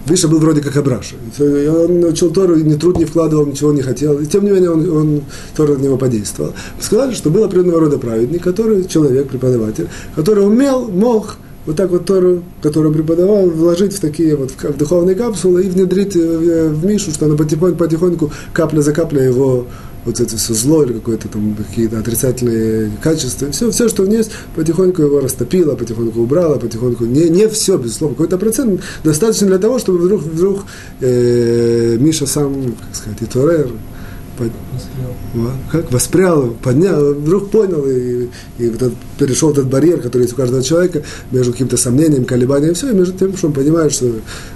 S1: Миша был вроде как Абраша. Он учил Тору, ни труд не вкладывал, ничего не хотел. И тем не менее он, он Тора на него подействовал. Сказали, что был определенного рода праведник, который, человек, преподаватель, который умел, мог вот так вот Тору, которую преподавал, вложить в такие вот в духовные капсулы и внедрить в, в Мишу, что она потихоньку, потихоньку, капля за каплей его вот это все зло или какое-то там какие-то отрицательные качества, все, все, что у него есть, потихоньку его растопило, потихоньку убрало, потихоньку, не, не все, безусловно, какой-то процент достаточно для того, чтобы вдруг, вдруг э, Миша сам, как сказать, и Торер, как воспрял, поднял, вдруг понял и, и вот этот, перешел этот барьер, который есть у каждого человека между каким-то сомнением, колебанием, все, и между тем, что он понимает, что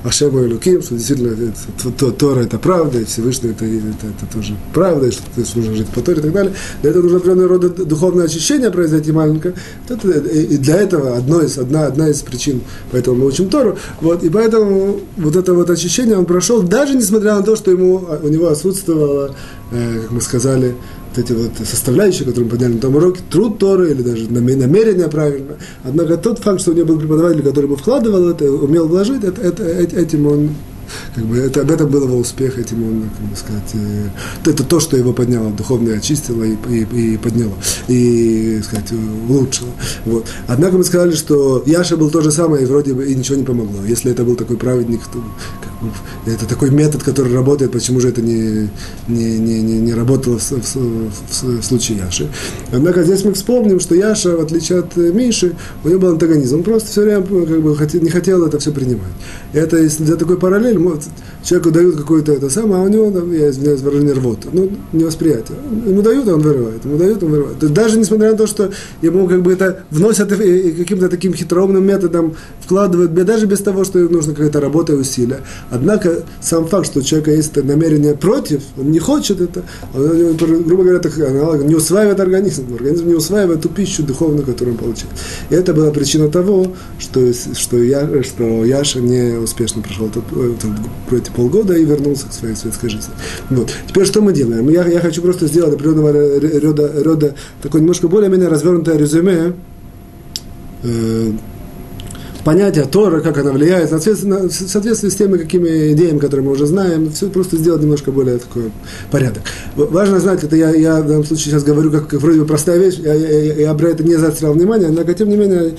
S1: Ашем и Луким, что действительно это, Тора это правда, и Всевышний это, это, это тоже правда, и что есть, нужно жить по Торе и так далее. Для этого нужно определенного рода духовное очищение произойти маленько. И для этого одно из, одна, одна из причин, поэтому мы учим Тору. Вот, и поэтому вот это вот очищение он прошел, даже несмотря на то, что ему, у него отсутствовало как мы сказали, вот эти вот составляющие, которые мы подняли на том уроке, труд Торы или даже намерение правильно. Однако тот факт, что у него был преподаватель, который бы вкладывал это, умел вложить, это, это, этим он как бы это, об этом был его успех, этим он, как бы сказать, э, это то, что его подняло, духовно очистило и, и, и подняло, и, сказать, улучшило. Вот. Однако мы сказали, что Яша был то же самое, и вроде бы и ничего не помогло. Если это был такой праведник, то как бы, это такой метод, который работает, почему же это не, не, не, не, не работало в, в, в, в случае Яши. Однако здесь мы вспомним, что Яша, в отличие от Миши, у него был антагонизм. Он просто все время как бы, не хотел это все принимать. Это, взять такой параллель, человеку дают какое-то это самое, а у него, я извиняюсь, выражение рвота, ну, невосприятие. Ему дают, он вырывает, ему дают, он вырывает. То есть даже несмотря на то, что ему как бы это вносят каким-то таким хитроумным методом вкладывают, даже без того, что нужно какая-то работа и усилия. Однако сам факт, что у человека есть намерение против, он не хочет это, он, грубо говоря, так, не усваивает организм, организм не усваивает ту пищу духовную, которую он получает. И это была причина того, что, что, я, что Яша не успешно прошел этот про эти полгода и вернулся к своей светской жизни. Вот. Теперь что мы делаем? Я, я хочу просто сделать определенного рода, рода такое немножко более-менее развернутое резюме э, понятие Тора, как она влияет, соответственно, в соответствии с теми какими идеями, которые мы уже знаем, все просто сделать немножко более такой порядок. Важно знать, это я, я в данном случае сейчас говорю как, как вроде бы простая вещь, я, я, я, про это не заострял внимание, но тем не менее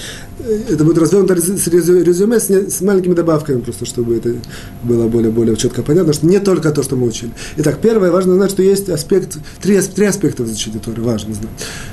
S1: это будет развернуто резюме с, с маленькими добавками, просто чтобы это было более-более четко понятно, что не только то, что мы учили. Итак, первое, важно знать, что есть аспект, три, три аспекта в изучении Торы, важно знать.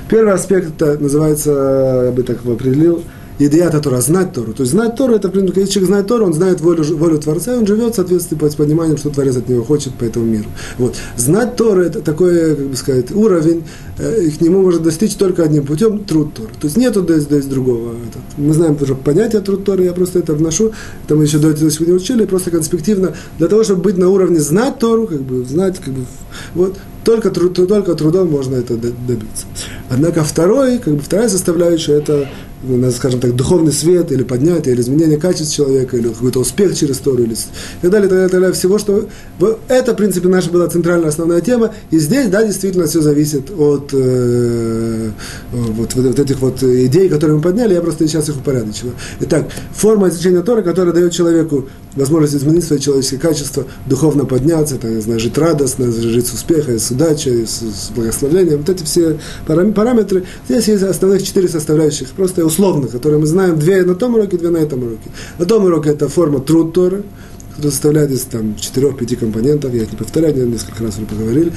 S1: Первый аспект это называется, я бы так его определил, Идеята Тора, знать Тору. То есть знать Тору, это, когда человек знает Тору, он знает волю, волю Творца, и он живет в соответствии с пониманием, что Творец от него хочет по этому миру. Вот. Знать Тору – это такой, как бы сказать, уровень, э, к нему можно достичь только одним путем – труд Торы. То есть нету здесь, здесь другого. Этот. Мы знаем уже понятие труд Торы, я просто это вношу, это мы еще до этого сегодня учили, просто конспективно, для того, чтобы быть на уровне знать Тору, как бы знать, как бы, вот, только, только трудом можно это добиться. Однако второй, как бы вторая составляющая – это ну, скажем так, духовный свет, или поднятие, или изменение качества человека, или какой-то успех через Тору, или и так далее, так далее, так далее, всего, что... Это, в принципе, наша была центральная основная тема, и здесь, да, действительно, все зависит от э, вот, вот, вот этих вот идей, которые мы подняли, я просто сейчас их упорядочила. Итак, форма изучения Торы, которая дает человеку возможность изменить свои человеческие качества, духовно подняться, так, не знаю, жить радостно, жить с успехом, с удачей, с, с благословением, вот эти все параметры. Здесь есть основных четыре составляющих, просто условно, которые мы знаем, две на том уроке, две на этом уроке. На том уроке это форма труд Торы, которая составляет из там, четырех-пяти компонентов, я это не повторяю, несколько раз уже поговорили,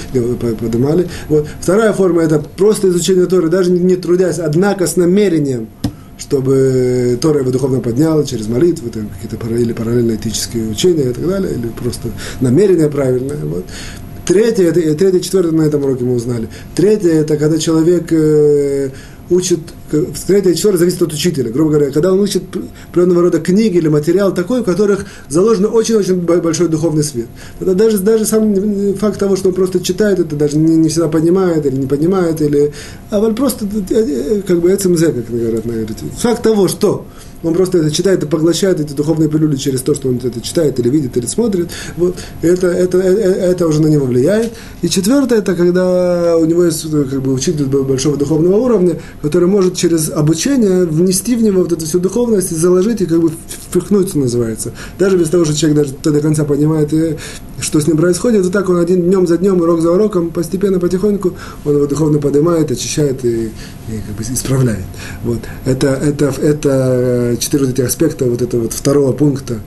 S1: поднимали. Вот. Вторая форма это просто изучение Торы, даже не трудясь, однако с намерением – чтобы Тора его духовно подняла через молитвы, там, какие-то параллели, параллельные этические учения и так далее, или просто намерение правильное. Вот. Третье, это, третье, четвертое на этом уроке мы узнали. Третье, это когда человек э, учит, третье и четвертое зависит от учителя, грубо говоря, когда он учит определенного рода книги или материал такой, в которых заложен очень-очень большой духовный свет. Тогда даже, даже сам факт того, что он просто читает, это даже не, не всегда понимает или не понимает, или, а просто э, э, как бы ЦМЗ, как говорят на Факт того, что он просто это читает и поглощает эти духовные пилюли через то, что он это читает или видит, или смотрит. Вот. Это, это, это, уже на него влияет. И четвертое, это когда у него есть как бы, учитель большого духовного уровня, который может через обучение внести в него вот эту всю духовность и заложить, и как бы впихнуть, называется. Даже без того, что человек даже до конца понимает, и, что с ним происходит, вот так он один днем за днем, урок за уроком, постепенно, потихоньку, он его духовно поднимает, очищает и, и как бы исправляет. Вот. Это, это, это четыре вот этих аспекта вот этого вот второго пункта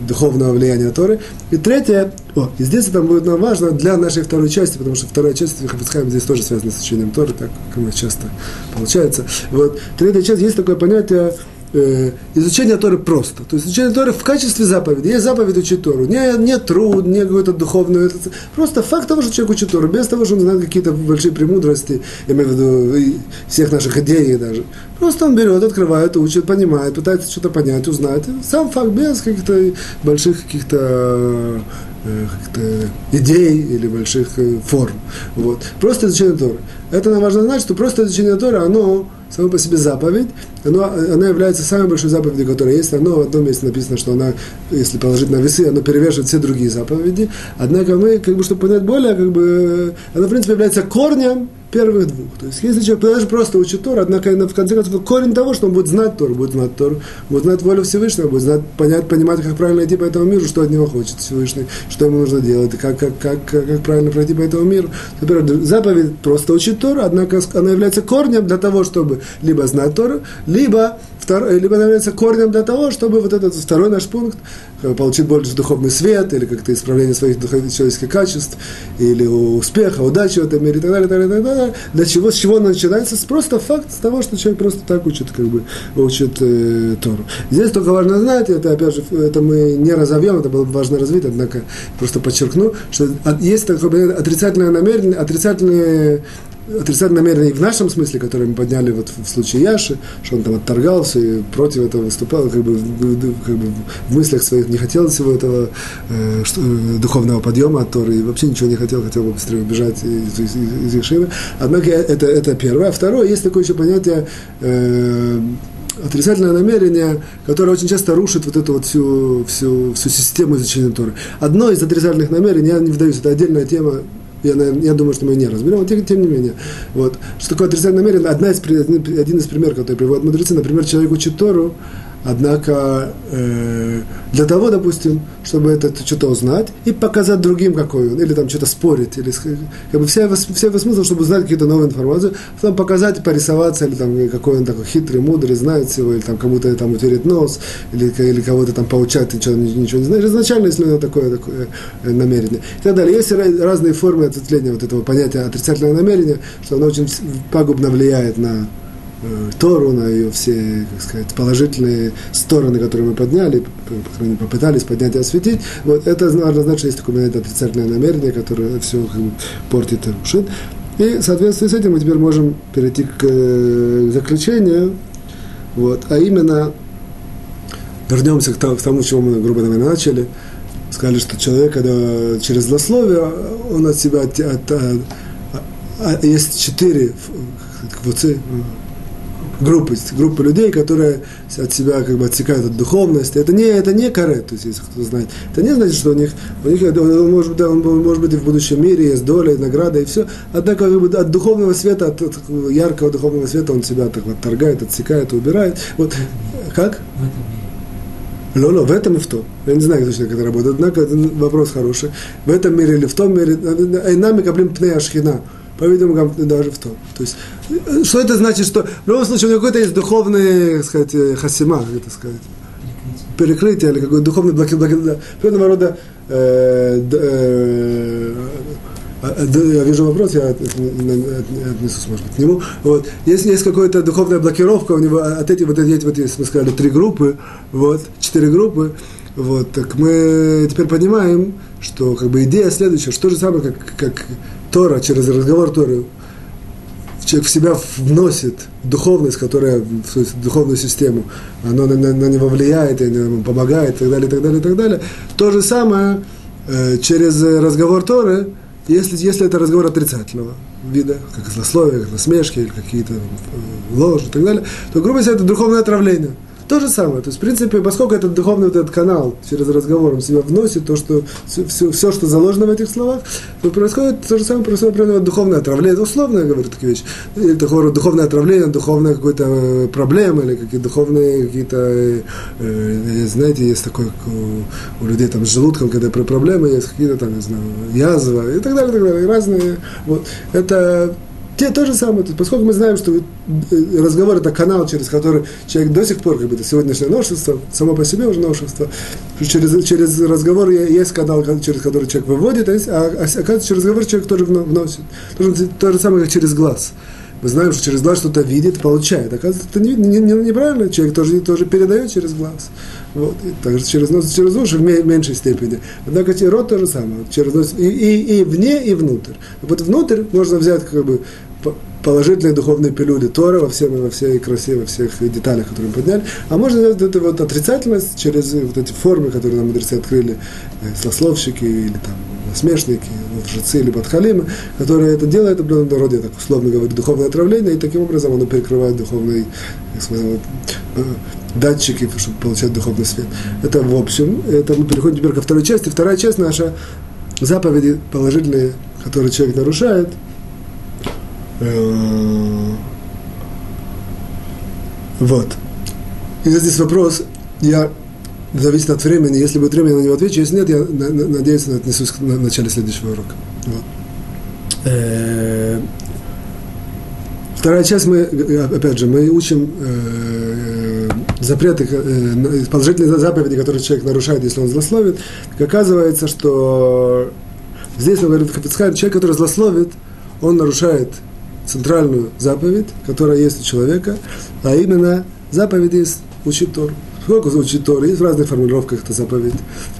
S1: духовного влияния Торы. И третье, о, и здесь это будет нам важно для нашей второй части, потому что вторая часть Хафицхайм здесь тоже связана с учением Торы, так как у нас часто получается. Вот. Третья часть, есть такое понятие э, изучение Торы просто. То есть изучение Торы в качестве заповеди. Есть заповедь учить Тору. Не, не труд, не какой-то духовный. Это, просто факт того, что человек учит Тору, без того, что он знает какие-то большие премудрости, я имею в виду всех наших идей даже. Просто он берет, открывает, учит, понимает, пытается что-то понять, узнать. Сам факт без каких-то больших каких-то э, как идей или больших э, форм. Вот. Просто изучение Торы. Это нам важно знать, что просто изучение Торы, оно само по себе заповедь, оно, она является самой большой заповедью, которая есть. Оно в одном месте написано, что она, если положить на весы, она перевешивает все другие заповеди. Однако мы, как бы, чтобы понять более, как бы, она, в принципе, является корнем первых двух. То есть, если человек даже просто учит Тор, однако в конце концов корень того, что он будет знать Тор, будет знать Тор, будет знать волю Всевышнего, будет знать, понять, понимать, как правильно идти по этому миру, что от него хочет Всевышний, что ему нужно делать, как, как, как, как правильно пройти по этому миру. Например, заповедь просто учить Тор, однако она является корнем для того, чтобы либо знать Тору, либо второй, либо является корнем для того, чтобы вот этот второй наш пункт э, получить больше духовный свет, или как-то исправление своих человеческих качеств, или успеха, удачи в этом мире, и так далее, и так далее, и так далее. Для чего, с чего начинается? С просто факт с того, что человек просто так учит, как бы, учит э, Тору. Здесь только важно знать, это опять же, это мы не разовьем, это было бы важно развить, однако просто подчеркну, что есть такое отрицательное намерение, отрицательное отрицательное намерение в нашем смысле, которое мы подняли вот в случае Яши, что он там отторгался и против этого выступал, как бы, как бы в мыслях своих не хотел всего этого э, э, духовного подъема от Торы, и вообще ничего не хотел, хотел бы быстрее убежать из, из, из Ешивы. Однако это, это первое. А второе, есть такое еще понятие э, отрицательное намерение, которое очень часто рушит вот эту вот всю, всю, всю систему изучения Торы. Одно из отрицательных намерений, я не вдаюсь, это отдельная тема, я, я думаю, что мы не разберем, но тем, тем не менее. Вот. Что такое отрицательное намерение? Одна из, один из примеров, который приводят мудрецы, например, человек учит Тору, Однако э, для того, допустим, чтобы это что-то узнать и показать другим, какой он, или там что-то спорить, или как бы вся, вся его смысл, чтобы узнать какие-то новые информации, потом показать, порисоваться, или там какой он такой хитрый, мудрый, знает всего, или там кому-то там утереть нос, или, или кого-то там поучать, ничего, ничего не знаешь. Изначально, если у него такое, такое э, намерение. И так далее. Есть разные формы ответвления вот этого понятия отрицательного намерения, что оно очень пагубно влияет на Тору, на ее все, как сказать, положительные стороны, которые мы подняли, попытались поднять и осветить, вот это однозначно есть такое отрицательное намерение, которое все как бы, портит и рушит. И в соответствии с этим мы теперь можем перейти к э, заключению, вот, а именно вернемся к тому, чего мы, грубо говоря, начали. Сказали, что человек, когда через злословие, он от себя от, от, от, от есть четыре квуцы, группы, группы людей, которые от себя как бы отсекают от духовности. Это не, это не каре, то есть, если кто знает. Это не значит, что у них, у них он, может, да, он может быть и в будущем мире, есть доля, и награда, и все. Однако как бы, от духовного света, от, от яркого духовного света он себя так вот торгает, отсекает, убирает. Вот. Как? Лоло, в этом и в том. Я не знаю точно, как это работает, однако вопрос хороший. В этом мире или в том мире. Нами каплим пнея шхина по-видимому, даже в том. То есть, э, что это значит, что в любом случае у него какой-то есть духовный, так сказать, э, хасима, как это сказать, перекрытие или какой-то духовный блокир, да, определенного рода э, э, я вижу вопрос, я отнесусь, может быть, к нему. Вот. Если есть какая-то духовная блокировка у него, от этих вот эти, вот, если мы сказали, три группы, вот, четыре группы, вот, так мы теперь понимаем, что как бы идея следующая, что же самое, как, как Тора, через разговор Торы, человек в себя вносит духовность, которая в духовную систему, она на, на, на него влияет, и ему помогает, и так далее, и так далее, и так далее. То же самое э, через разговор Торы, если, если это разговор отрицательного вида, как злословие, как насмешки, или какие-то э, ложь и так далее, то, грубо говоря, это духовное отравление – то же самое. То есть, в принципе, поскольку этот духовный вот этот канал через разговор он себя вносит то, что все, все, что заложено в этих словах, то происходит то же самое, происходит определенное духовное отравление. Это условно я говорю такие вещи. Или такое духовное отравление, духовная какая-то э, проблема, или какие-то духовные какие-то, э, э, знаете, есть такое у, у людей там с желудком, когда про проблемы есть какие-то там, не знаю, язва и так далее, и так далее. И разные. Вот. Это те то же самое. Поскольку мы знаем, что э, разговор это канал, через который человек до сих пор, как бы это сегодняшнее новшество, само по себе уже новшество, через, через разговор есть канал, через который человек выводит, а, а, а оказывается, через разговор человек тоже вносит. То же, то же самое, как через глаз. Мы знаем, что через глаз что-то видит, получает. Оказывается, это не, не, не, неправильно. Человек тоже, тоже передает через глаз. Вот. И также через нос, через уши в меньшей степени. Однако рот то же самое. Через нос, и, и, и вне, и внутрь. Вот внутрь можно взять как бы положительные духовные пилюли Тора во, всем, во всей красе, во всех деталях, которые мы подняли. А можно сделать эту вот отрицательность через вот эти формы, которые нам мудрецы открыли, э, слословщики или там насмешники, лжецы или подхалимы, которые это делают, в народе, так условно говоря, духовное отравление, и таким образом оно перекрывает духовные э, датчики, чтобы получать духовный свет. Это в общем. Это мы переходим теперь ко второй части. Вторая часть наша заповеди положительные, которые человек нарушает – Э, вот. И здесь вопрос, я зависит от времени, если будет время, я на него отвечу, если нет, я надеюсь, отнесусь к начале следующего урока. Вот. Э, вторая часть мы, опять же, мы учим э, запреты, э, положительные заповеди, которые человек нарушает, если он злословит. Так оказывается, что здесь, говорит, человек, который злословит, он нарушает центральную заповедь, которая есть у человека, а именно заповедь есть учить Тору. Сколько звучит Тора? Есть в разных формулировках эта заповедь.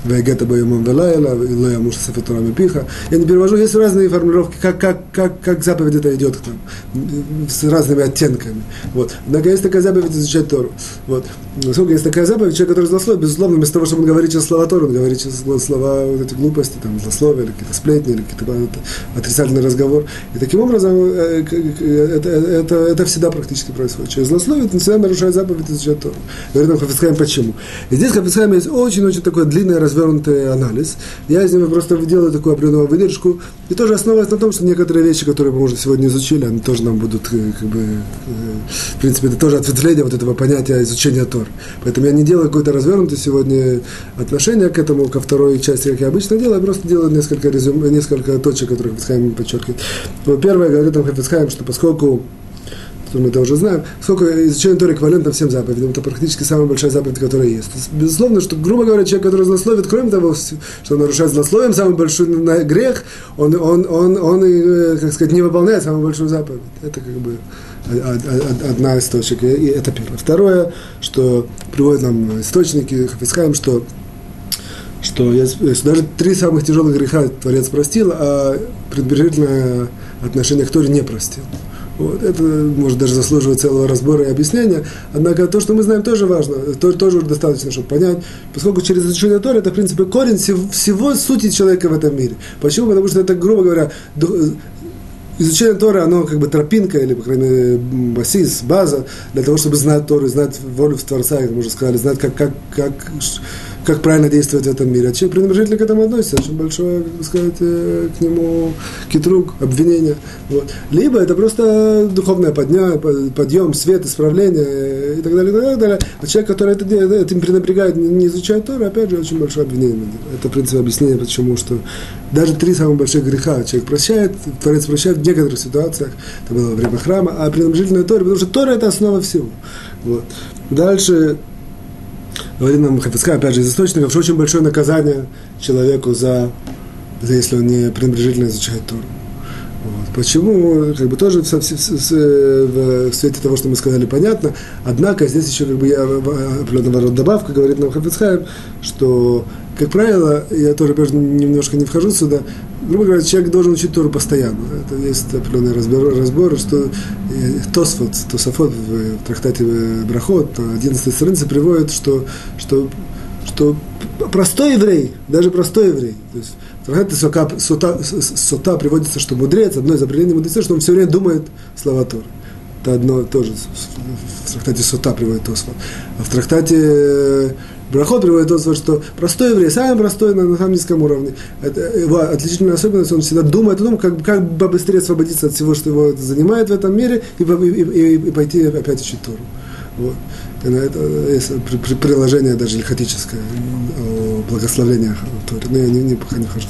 S1: Вегета боемом велайла, лоя муж сафетурами пиха. Я не перевожу, есть разные формулировки, как, как, как, как заповедь это идет там, с разными оттенками. Вот. Однако есть такая заповедь изучать Тору. Вот. Сколько есть такая заповедь, человек, который злословит, безусловно, вместо того, чтобы он говорит через слова Тору, он говорит через слова вот эти глупости, там, злословия, или какие-то сплетни, или какие-то отрицательный разговор. И таким образом это, это, это, это всегда практически происходит. Через злословие он всегда нарушает заповедь изучать Тору. Говорит нам Хафицхайм почему. И здесь Хафицхайм есть очень-очень такой длинный развернутый анализ. Я из него просто делаю такую определенную выдержку. И тоже основываясь на том, что некоторые вещи, которые мы уже сегодня изучили, они тоже нам будут, э, как бы, э, в принципе, это тоже ответвление вот этого понятия изучения Тор. Поэтому я не делаю какой-то развернутый сегодня отношение к этому, ко второй части, как я обычно делаю, я просто делаю несколько, резюм, несколько точек, которые Хафицхайм. Первое, говорит там Хафицхайм, что поскольку мы это уже знаем, сколько изучение Торы эквивалентно всем заповедям, это практически самая большая заповедь, которая есть. есть. Безусловно, что, грубо говоря, человек, который злословит, кроме того, что он нарушает злословием самый большой грех, он, он, он, он, э, как сказать, не выполняет самую большую заповедь. Это как бы одна из точек, и это первое. Второе, что приводят нам источники, Хафицхайм, что что есть, даже три самых тяжелых греха Творец простил, а предбрежительное отношение к Торе не простил. Вот, это может даже заслуживать целого разбора и объяснения. Однако то, что мы знаем, тоже важно, то, тоже достаточно, чтобы понять, поскольку через изучение Торы это, в принципе, корень всего, всего сути человека в этом мире. Почему? Потому что это, грубо говоря, изучение Торы, оно как бы тропинка, или, по крайней мере, басис, база, для того, чтобы знать Тору, знать волю Творца, как мы уже сказали, знать, как, как, как как правильно действовать в этом мире. А чем пренебрежительно к этому относится, очень большое, как сказать, э, к нему китрук, обвинение. Вот. Либо это просто духовное подня, подъем, свет, исправление и так далее, и так далее. А человек, который это делает, этим пренебрегает, не изучает Тору, опять же, очень большое обвинение. Это, в принципе, объяснение, почему, что даже три самых больших греха человек прощает, Творец прощает в некоторых ситуациях, это было во время храма, а пренебрежительная Торе, потому что Тора – это основа всего. Вот. Дальше говорит нам Хафицка, опять же, из источников, что очень большое наказание человеку за, за если он не пренебрежительно изучает Тору. Вот. Почему, как бы тоже в, в, в, в свете того, что мы сказали, понятно. Однако здесь еще как бы я определенного рода добавка говорит нам Хафицхайм, что, как правило, я тоже немножко не вхожу сюда, грубо говоря, человек должен учить Тору постоянно. Это есть определенный разбор, разбор что Тосфот, Тософот в трактате Брахот, 11 странице приводит, что, что, что простой еврей, даже простой еврей, то есть в трактате Сота, Сота, Сота приводится, что мудрец, одно из определений мудреца, что он все время думает слова Торы. Это одно тоже в трактате Сота приводит Тосфот. А в трактате Брахот приводит то, что простой еврей, самый простой на, на самом низком уровне. Это его отличительная особенность, он всегда думает о том, как, как бы быстрее освободиться от всего, что его занимает в этом мире, и, и, и, и пойти опять учить Тору. Вот. И на это есть приложение даже лихотическое о благословениях Торе. Но я не, не, пока не вхожу,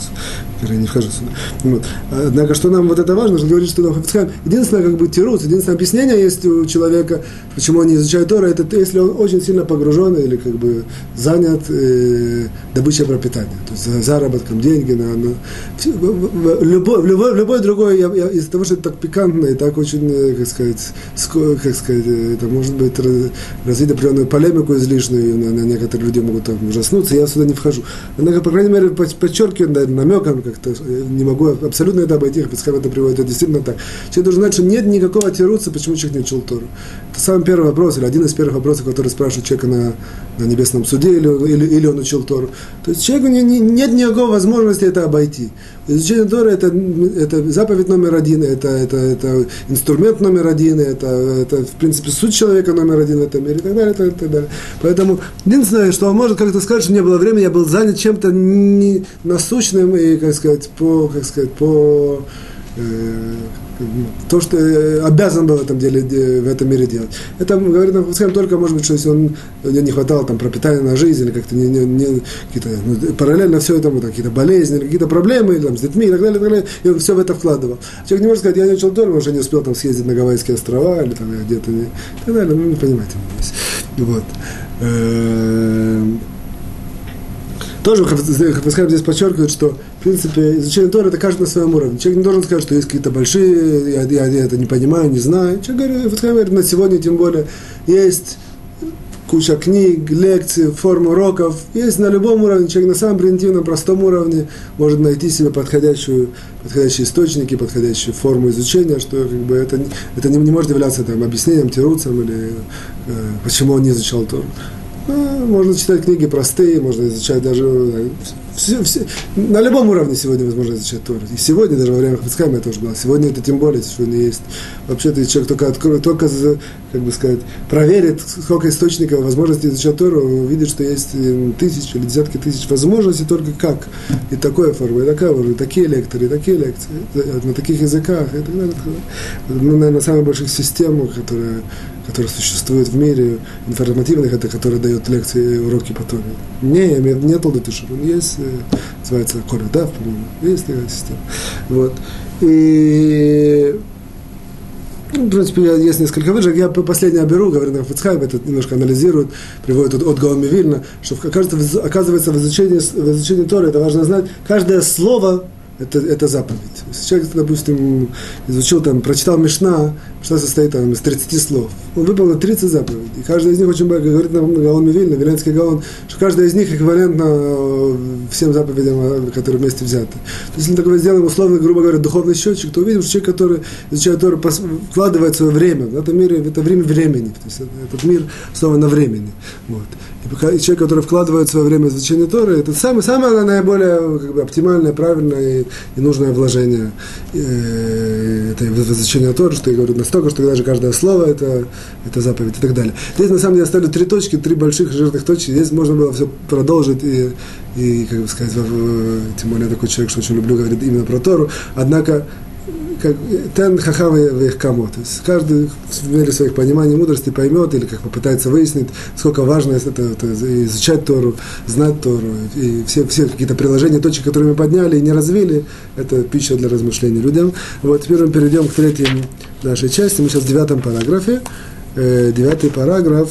S1: я не вхожу сюда. Вот. Однако, что нам вот это важно, что говорит, что нам Хафицхайм, единственное, как бы тирус, единственное объяснение есть у человека, почему он не изучает это если он очень сильно погружен или как бы занят э, добычей пропитания, то есть заработком деньги, на, на любой, любой, любой другой, я, я, из-за того, что это так пикантно и так очень, э, как сказать, ско, как сказать, э, это может быть раз, развить определенную полемику излишнюю, на, на некоторые люди могут там ужаснуться, я сюда не вхожу. Однако, по крайней мере, подчеркиваю да, намеком, как-то не могу абсолютно это обойти, Пискам это приводит, это действительно так. Человек должен знать, что нет никакого тируца, почему человек не учил Тору. Это самый первый вопрос, или один из первых вопросов, который спрашивают человека на, на небесном суде, или, или, или он учил Тору. То есть человеку не, не, нет никакой возможности это обойти. Изучение Торы это, это заповедь номер один, это, это, это инструмент номер один, это, это, в принципе, суть человека номер один в этом мире и так далее, и так, и так далее. Поэтому единственное, что он может как-то сказать, что не было времени, я был занят чем-то насущным и, как сказать, по, как сказать, по э, то, что э, обязан был в этом деле, в этом мире делать. Это говорит нам скажем, только, может быть, что если он, не хватало там пропитания на жизнь, или как-то не, не, не, ну, параллельно все это, какие-то болезни, какие-то проблемы, или там, с детьми и так далее, и так далее, и он все в это вкладывал. Человек не может сказать, я не учил Тору, потому не успел там съездить на Гавайские острова, или там где-то, и так далее, ну, не понимаете. Вот. Тоже Хафизхайм здесь подчеркивает, что, в принципе, изучение Тора это каждый на своем уровне. Человек не должен сказать, что есть какие-то большие, я, я, я это не понимаю, не знаю. Человек говорит, говорит, на сегодня тем более есть куча книг, лекций, форм уроков. Есть на любом уровне. Человек на самом примитивном, простом уровне может найти себе подходящую, подходящие источники, подходящую форму изучения, что как бы, это, это не, не может являться там, объяснением, тируцем или э, почему он не изучал Тору. Ну, можно читать книги простые, можно изучать даже все, все, на любом уровне сегодня возможно изучать Тору. И сегодня, даже во время Хафицкайма это тоже было. Сегодня это тем более, сегодня есть. Вообще-то человек только откроет, только, как бы сказать, проверит, сколько источников возможностей изучать Тору, увидит, что есть э, тысячи или десятки тысяч возможностей, только как. И такая форма, и такая форма, и такие лекторы, и такие лекции, на таких языках, и так далее. Ну, наверное, самых больших системах, которые которые существуют в мире, информативных, это которые дают лекции, уроки по Торе. Не, не Толдатышев, есть, э, называется Коля Дав, по-моему, есть такая система. Вот. И ну, в принципе, есть несколько выжиг. Я последнее беру, говорит на Фицхайм, это немножко анализирует, приводит от, от Гаоми Вильна, что оказывается, оказывается в изучении, в изучении Торы это важно знать, каждое слово это, это заповедь. Если человек, допустим, изучил, там, прочитал Мишна, Мишна состоит там, из 30 слов. Он выполнил 30 заповедей. Каждая из них очень много, говорит нам Гаон Мивильна, Виленский Гаон, что каждая из них эквивалентна э, всем заповедям, э, которые вместе взяты. То есть, если такое сделаем, условно, грубо говоря, духовный счетчик, то увидим, что человек, который изучает Тору, вкладывает свое время. В этом мире, это время времени. То есть, этот мир основан на времени. Вот. И человек, который вкладывает свое время в изучение Торы, это самое, самое наиболее как бы, оптимальное, правильное и, и нужное вложение э, это в изучение Торы, что я говорю настолько, что даже каждое слово это, это заповедь и так далее. Здесь на самом деле оставлю три точки, три больших жирных точки. Здесь можно было все продолжить и, и как бы сказать, тем более такой человек, что очень люблю говорить именно про Тору. Однако как тен хахавы в их камо. То есть каждый в мере своих пониманий мудрости поймет или как попытается выяснить, сколько важно это, это изучать Тору, знать Тору. И все, все какие-то приложения, точки, которые мы подняли и не развили, это пища для размышлений людям. Вот теперь мы перейдем к третьей нашей части. Мы сейчас в девятом параграфе. Э, девятый параграф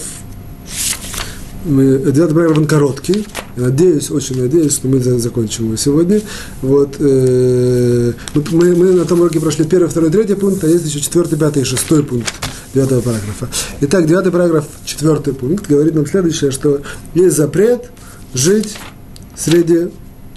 S1: мы, девятый параграф, он короткий. Я надеюсь, очень надеюсь, что мы закончим его сегодня. Вот, э, мы, мы на том уроке прошли первый, второй, третий пункт, а есть еще четвертый, пятый и шестой пункт девятого параграфа. Итак, девятый параграф, четвертый пункт говорит нам следующее, что есть запрет жить среди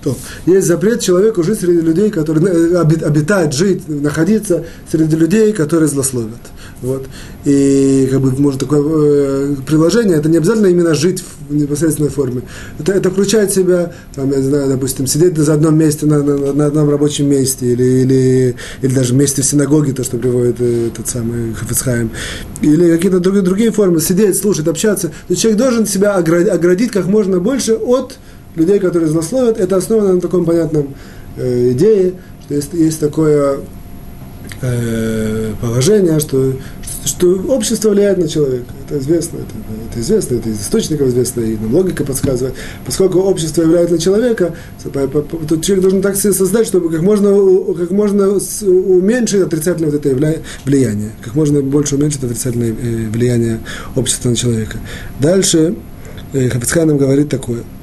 S1: то есть запрет человеку жить среди людей, которые э, обитают, жить, находиться среди людей, которые злословят. Вот. И как бы может такое э, приложение, это не обязательно именно жить в непосредственной форме. Это, это включает в себя, там, я знаю, допустим, сидеть на одном месте, на, на, на одном рабочем месте, или, или, или даже вместе в синагоге, то, что приводит э, этот самый Хафицхайм, или какие-то другие, другие формы, сидеть, слушать, общаться. То человек должен себя оградить как можно больше от людей, которые злословят. Это основано на таком понятном э, идее, что есть, есть такое Э, положение, что, что общество влияет на человека. Это известно, это, это известно, это из источников известно, и нам логика подсказывает. Поскольку общество влияет на человека, то человек должен так себе создать, чтобы как можно, как можно уменьшить отрицательное вот это влияние, как можно больше уменьшить отрицательное э, влияние общества на человека. Дальше э, Хафицхан нам говорит такое –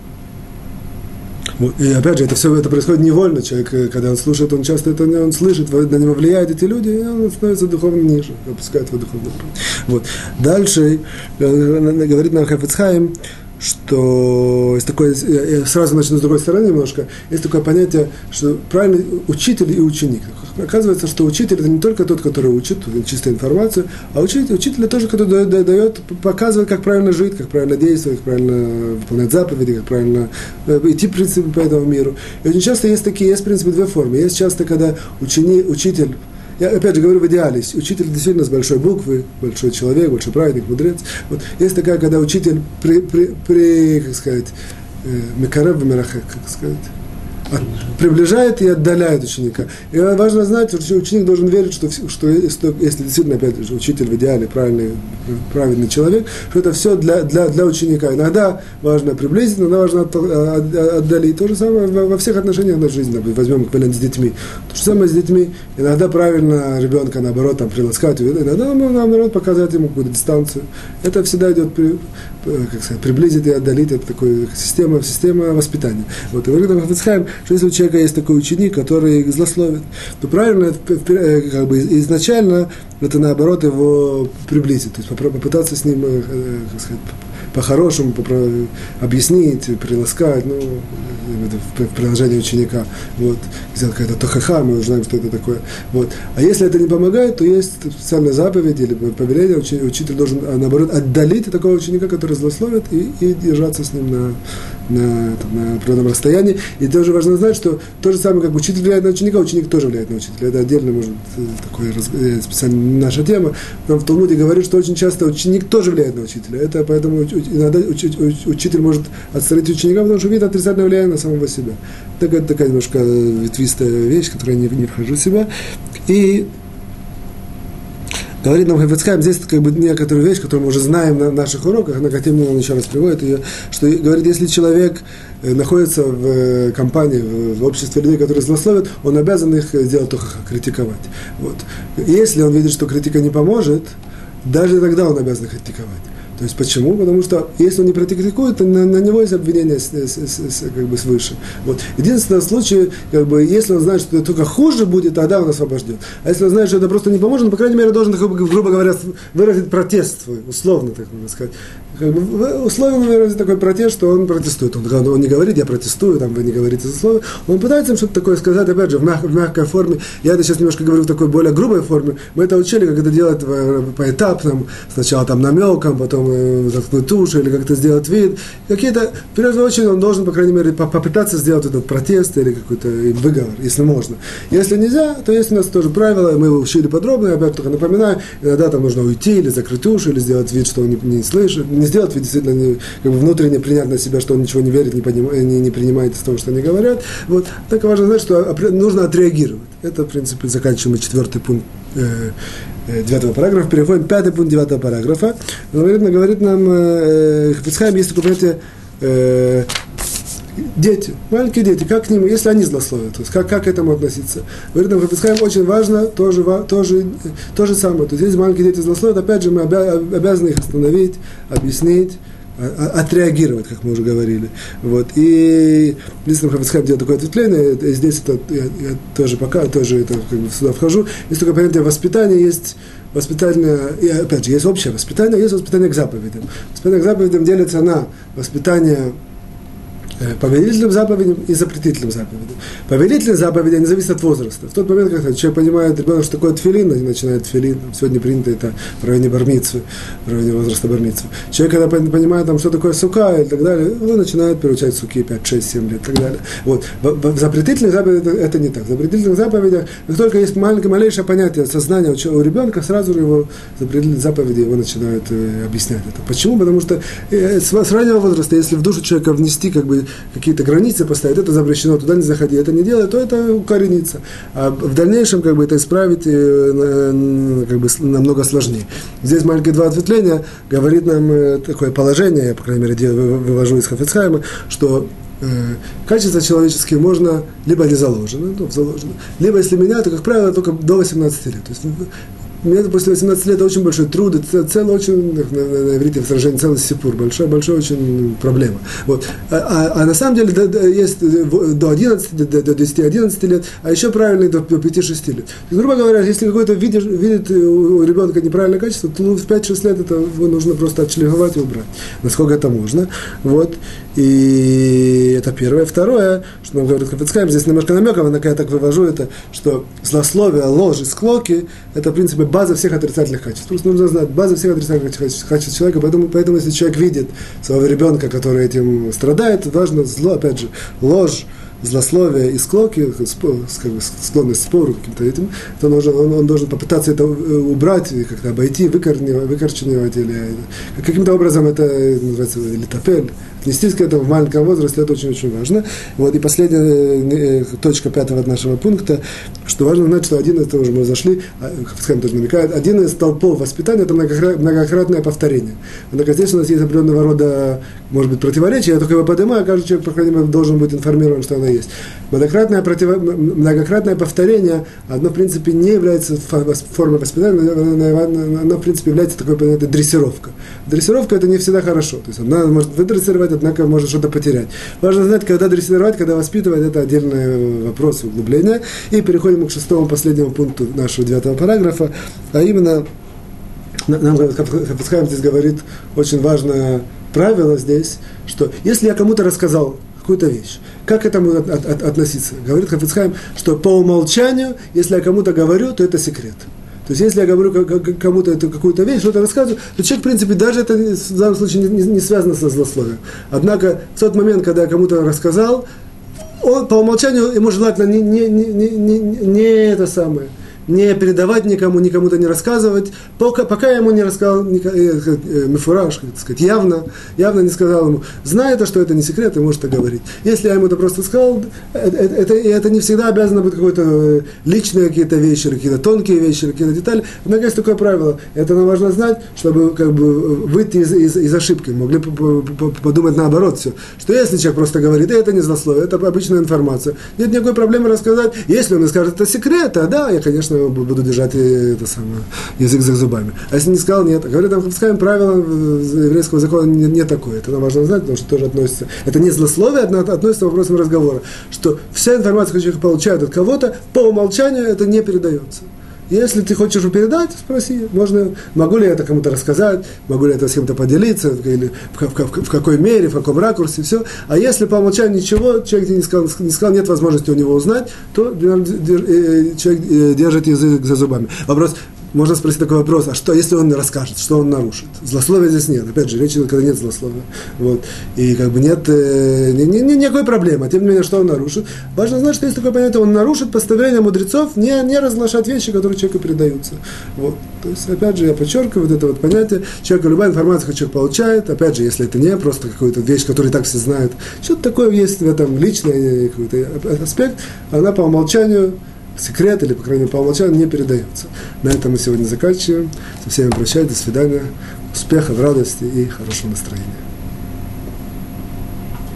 S1: и опять же, это все это происходит невольно. Человек, э, когда он слушает, он часто это он слышит, на него влияют эти люди, и он становится духовно ниже, опускает его духовно. Вот. Дальше э, говорит нам Хафицхайм, что есть такое, я сразу начну с другой стороны немножко, есть такое понятие, что правильный учитель и ученик. Оказывается, что учитель это не только тот, который учит чистую информацию, а учитель, учитель тоже, который дает, показывает, как правильно жить, как правильно действовать, как правильно выполнять заповеди, как правильно э, идти в по этому миру. И очень часто есть такие, есть в принципе две формы. Есть часто, когда ученик, учитель я опять же говорю в идеале, учитель действительно с большой буквы, большой человек, большой праведник, мудрец. Вот. Есть такая, когда учитель при, при, при как сказать, э, Мекарев как сказать, приближает и отдаляет ученика. И важно знать, что ученик должен верить, что, что, если действительно, опять же, учитель в идеале правильный, правильный человек, что это все для, для, для ученика. Иногда важно приблизить, иногда важно отдалить. То же самое во всех отношениях на жизнь. Возьмем, например, с детьми. То же самое с детьми. Иногда правильно ребенка, наоборот, там, приласкать, иногда, наоборот, показать ему какую-то дистанцию. Это всегда идет при, как сказать, приблизить и отдалить. Это такая система, система воспитания. Вот, и говорит Хафицхайм, что если у человека есть такой ученик, который злословит, то правильно э, как бы изначально это наоборот его приблизить, то есть попытаться с ним, э, э, как сказать, по-хорошему объяснить, приласкать, ну, в приложении ученика, вот, сделать какая-то тохаха, мы узнаем, что это такое, вот. А если это не помогает, то есть специальная заповедь или повеление, учитель должен, а, наоборот, отдалить такого ученика, который злословит, и, и держаться с ним на, на, там, на определенном расстоянии. И тоже важно знать, что то же самое, как учитель влияет на ученика, ученик тоже влияет на учителя. Это отдельно, может, такой э, специально наша тема. Но в Талмуде говорит, что очень часто ученик тоже влияет на учителя. Это поэтому иногда учитель может отстранить ученика, потому что видит отрицательное влияние на самого себя. Так, это такая немножко ветвистая вещь, которая не, не вхожу в себя. И говорит нам Хафицхайм, здесь как бы некоторую вещь, которую мы уже знаем на наших уроках, на Катимне он еще раз приводит ее, что говорит, если человек э, находится в э, компании, в обществе людей, которые злословят, он обязан их сделать только критиковать. Вот. Если он видит, что критика не поможет, даже тогда он обязан критиковать. То есть почему? Потому что если он не практикует, то на, на него есть обвинение с, с, с, как бы свыше. Вот. Единственный случай, как бы, если он знает, что это только хуже будет, тогда он освобожден. А если он знает, что это просто не поможет, он, по крайней мере, должен, грубо говоря, выразить протест свой, условно, так можно сказать. Как бы, условно выразить такой протест, что он протестует. Он, он не говорит, я протестую, там, вы не говорите за слово. Он пытается им что-то такое сказать, опять же, в, мяг, в мягкой форме. Я это сейчас немножко говорю в такой более грубой форме. Мы это учили, как это делать поэтапно. Сначала там намеком, потом э, заткнуть уши или как-то сделать вид. Какие-то, в первую очередь, он должен, по крайней мере, попытаться сделать этот протест или какой-то выговор, если можно. Если нельзя, то есть у нас тоже правила, мы его учили подробно, я опять только напоминаю, иногда там нужно уйти или закрыть уши, или сделать вид, что он не, не слышит, не сделать вид действительно не, как бы внутренне принять на себя, что он ничего не верит, не, понимает, не, не принимает из того, что они говорят. Вот. Так важно знать, что нужно отреагировать. Это, в принципе, заканчиваем четвертый пункт э, Э, девятого параграфа, переходим пятый пункт девятого параграфа. Говорит, говорит нам э, Хафицхайм, есть такое понятие э, дети, маленькие дети, как к ним, если они злословят, то есть как, как к этому относиться. Говорит нам Хафицхайм, очень важно, тоже, тоже, то же самое. То есть если маленькие дети злословят, опять же, мы обязаны их остановить, объяснить, отреагировать, как мы уже говорили. Вот. И если Хавицхайм делает такое ответвление, здесь это я, я тоже пока тоже это, как бы сюда вхожу. Есть только понятие воспитания, есть воспитательное, и опять же, есть общее воспитание, есть воспитание к заповедям. Воспитание к заповедям делится на воспитание Э, повелительным заповедям и запретительным заповедям. Повелительные заповеди, они зависят от возраста. В тот момент, когда человек понимает, ребенок, что такое тфилин, они начинают тфилин. Сегодня принято это в районе бармитсвы, в районе возраста бармитсвы. Человек, когда понимает, там, что такое сука и так далее, он начинает переучать суки 5, 6, 7 лет и так далее. Вот. В, запретительных заповедях это, не так. В запретительных заповедях, как только есть маленькое, малейшее понятие сознания у, ребенка, сразу же его заповеди его начинают э, объяснять это. Почему? Потому что э, с раннего возраста, если в душу человека внести как бы какие-то границы поставить, это запрещено, туда не заходи, это не делай, то это укоренится. А в дальнейшем как бы это исправить э, как бы намного сложнее. Здесь маленькие два ответвления говорит нам э, такое положение, я, по крайней мере, вывожу из Хафицхайма, что э, качества человеческие можно, либо они заложены, ну, заложены, либо если меняют, то, как правило, только до 18 лет. То есть мне после 18 лет очень большой труд, это целый очень, на, на, на иврите выражение, целый сипур, большой, большой очень проблема. Вот. А, а, а на самом деле да, да, есть до 11, до, до 10-11 лет, а еще правильный до, до 5-6 лет. есть, грубо говоря, если какой-то видишь, видит у ребенка неправильное качество, то ну, в 5-6 лет это нужно просто отшлифовать и убрать, насколько это можно. Вот. И это первое. Второе, что нам говорит Хафицкайм, здесь немножко намеком, однако я так вывожу это, что злословие, ложь и склоки, это, в принципе, база всех отрицательных качеств. Просто нужно знать база всех отрицательных качеств человека, поэтому, поэтому если человек видит своего ребенка, который этим страдает, важно зло, опять же, ложь, злословие и склоки, склонность к спору каким-то этим, то он должен, он, он должен попытаться это э, убрать, как-то обойти, выкорченивать, или каким-то образом это называется литопель, отнестись к этому в маленьком возрасте, это очень-очень важно. Вот, и последняя э, точка пятого нашего пункта, что важно знать, что один, это уже мы зашли, скажем, тоже намекает, один из толпов воспитания – это многократное повторение. Однако здесь у нас есть определенного рода, может быть, противоречие, я только его поднимаю, каждый человек, по крайней мере, должен быть информирован, что оно есть. Многократное, против... многократное повторение, одно, в принципе, не является формой воспитания, оно, в принципе, является такой, понятной дрессировка. Дрессировка – это не всегда хорошо. То есть, она может выдрессировать дрессировать, однако может что-то потерять. Важно знать, когда дрессировать, когда воспитывать, это отдельный вопрос углубления. И переходим к шестому последнему пункту нашего девятого параграфа, а именно нам Хапасхайм здесь говорит очень важное правило здесь, что если я кому-то рассказал какую-то вещь, как к этому от, от, относиться? Говорит Хафицхайм, что по умолчанию, если я кому-то говорю, то это секрет. То есть, если я говорю кому-то эту какую-то вещь, что-то рассказываю, то человек, в принципе, даже это в данном случае не, связано со злословием. Однако, в тот момент, когда я кому-то рассказал, он по умолчанию ему желательно не, не, не, не, не это самое – не передавать никому, никому-то не рассказывать, пока, пока ему не рассказал э, э, мифураж, так сказать, явно, явно не сказал ему, зная это, что это не секрет, ты можешь это говорить. Если я ему это просто сказал, это, это, это не всегда обязано быть какой-то э, личные какие-то вещи, какие-то тонкие вещи, какие-то детали. Однако есть такое правило, это нам важно знать, чтобы как бы выйти из, из, из ошибки. Могли подумать наоборот все, что если человек просто говорит, это не злословие, это обычная информация, нет никакой проблемы рассказать. Если он скажет, это секрет, а да, я, конечно, буду держать э, это самое, язык за зубами. А если не сказал, нет. Говорит, там Хавскаем правило еврейского закона не, не такое. Это нам важно знать, потому что тоже относится. Это не злословие, это относится к вопросам разговора. Что вся информация, которую человек получает от кого-то, по умолчанию это не передается. Если ты хочешь передать, спроси, можно, могу ли я это кому-то рассказать, могу ли я это с кем-то поделиться, или в, в, в, в какой мере, в каком ракурсе, все. А если по умолчанию ничего, человек не сказал, не сказал, нет возможности у него узнать, то э, человек э, держит язык за зубами. Вопрос, можно спросить такой вопрос, а что, если он расскажет, что он нарушит? Злословия здесь нет. Опять же, речь идет, когда нет злословия. Вот. И как бы нет э, ни, ни, ни, никакой проблемы. Тем не менее, что он нарушит. Важно знать, что есть такое понятие, он нарушит постановление мудрецов не, не разглашать вещи, которые человеку передаются. Вот. То есть, опять же, я подчеркиваю вот это вот понятие. Человек, любая информация, которую человек получает, опять же, если это не просто какая-то вещь, которую так все знают, что-то такое есть в этом личный какой-то аспект, она по умолчанию секрет или, по крайней мере, по умолчанию не передается. На этом мы сегодня заканчиваем. Со всеми прощаюсь. До свидания. Успехов, радости и хорошего настроения.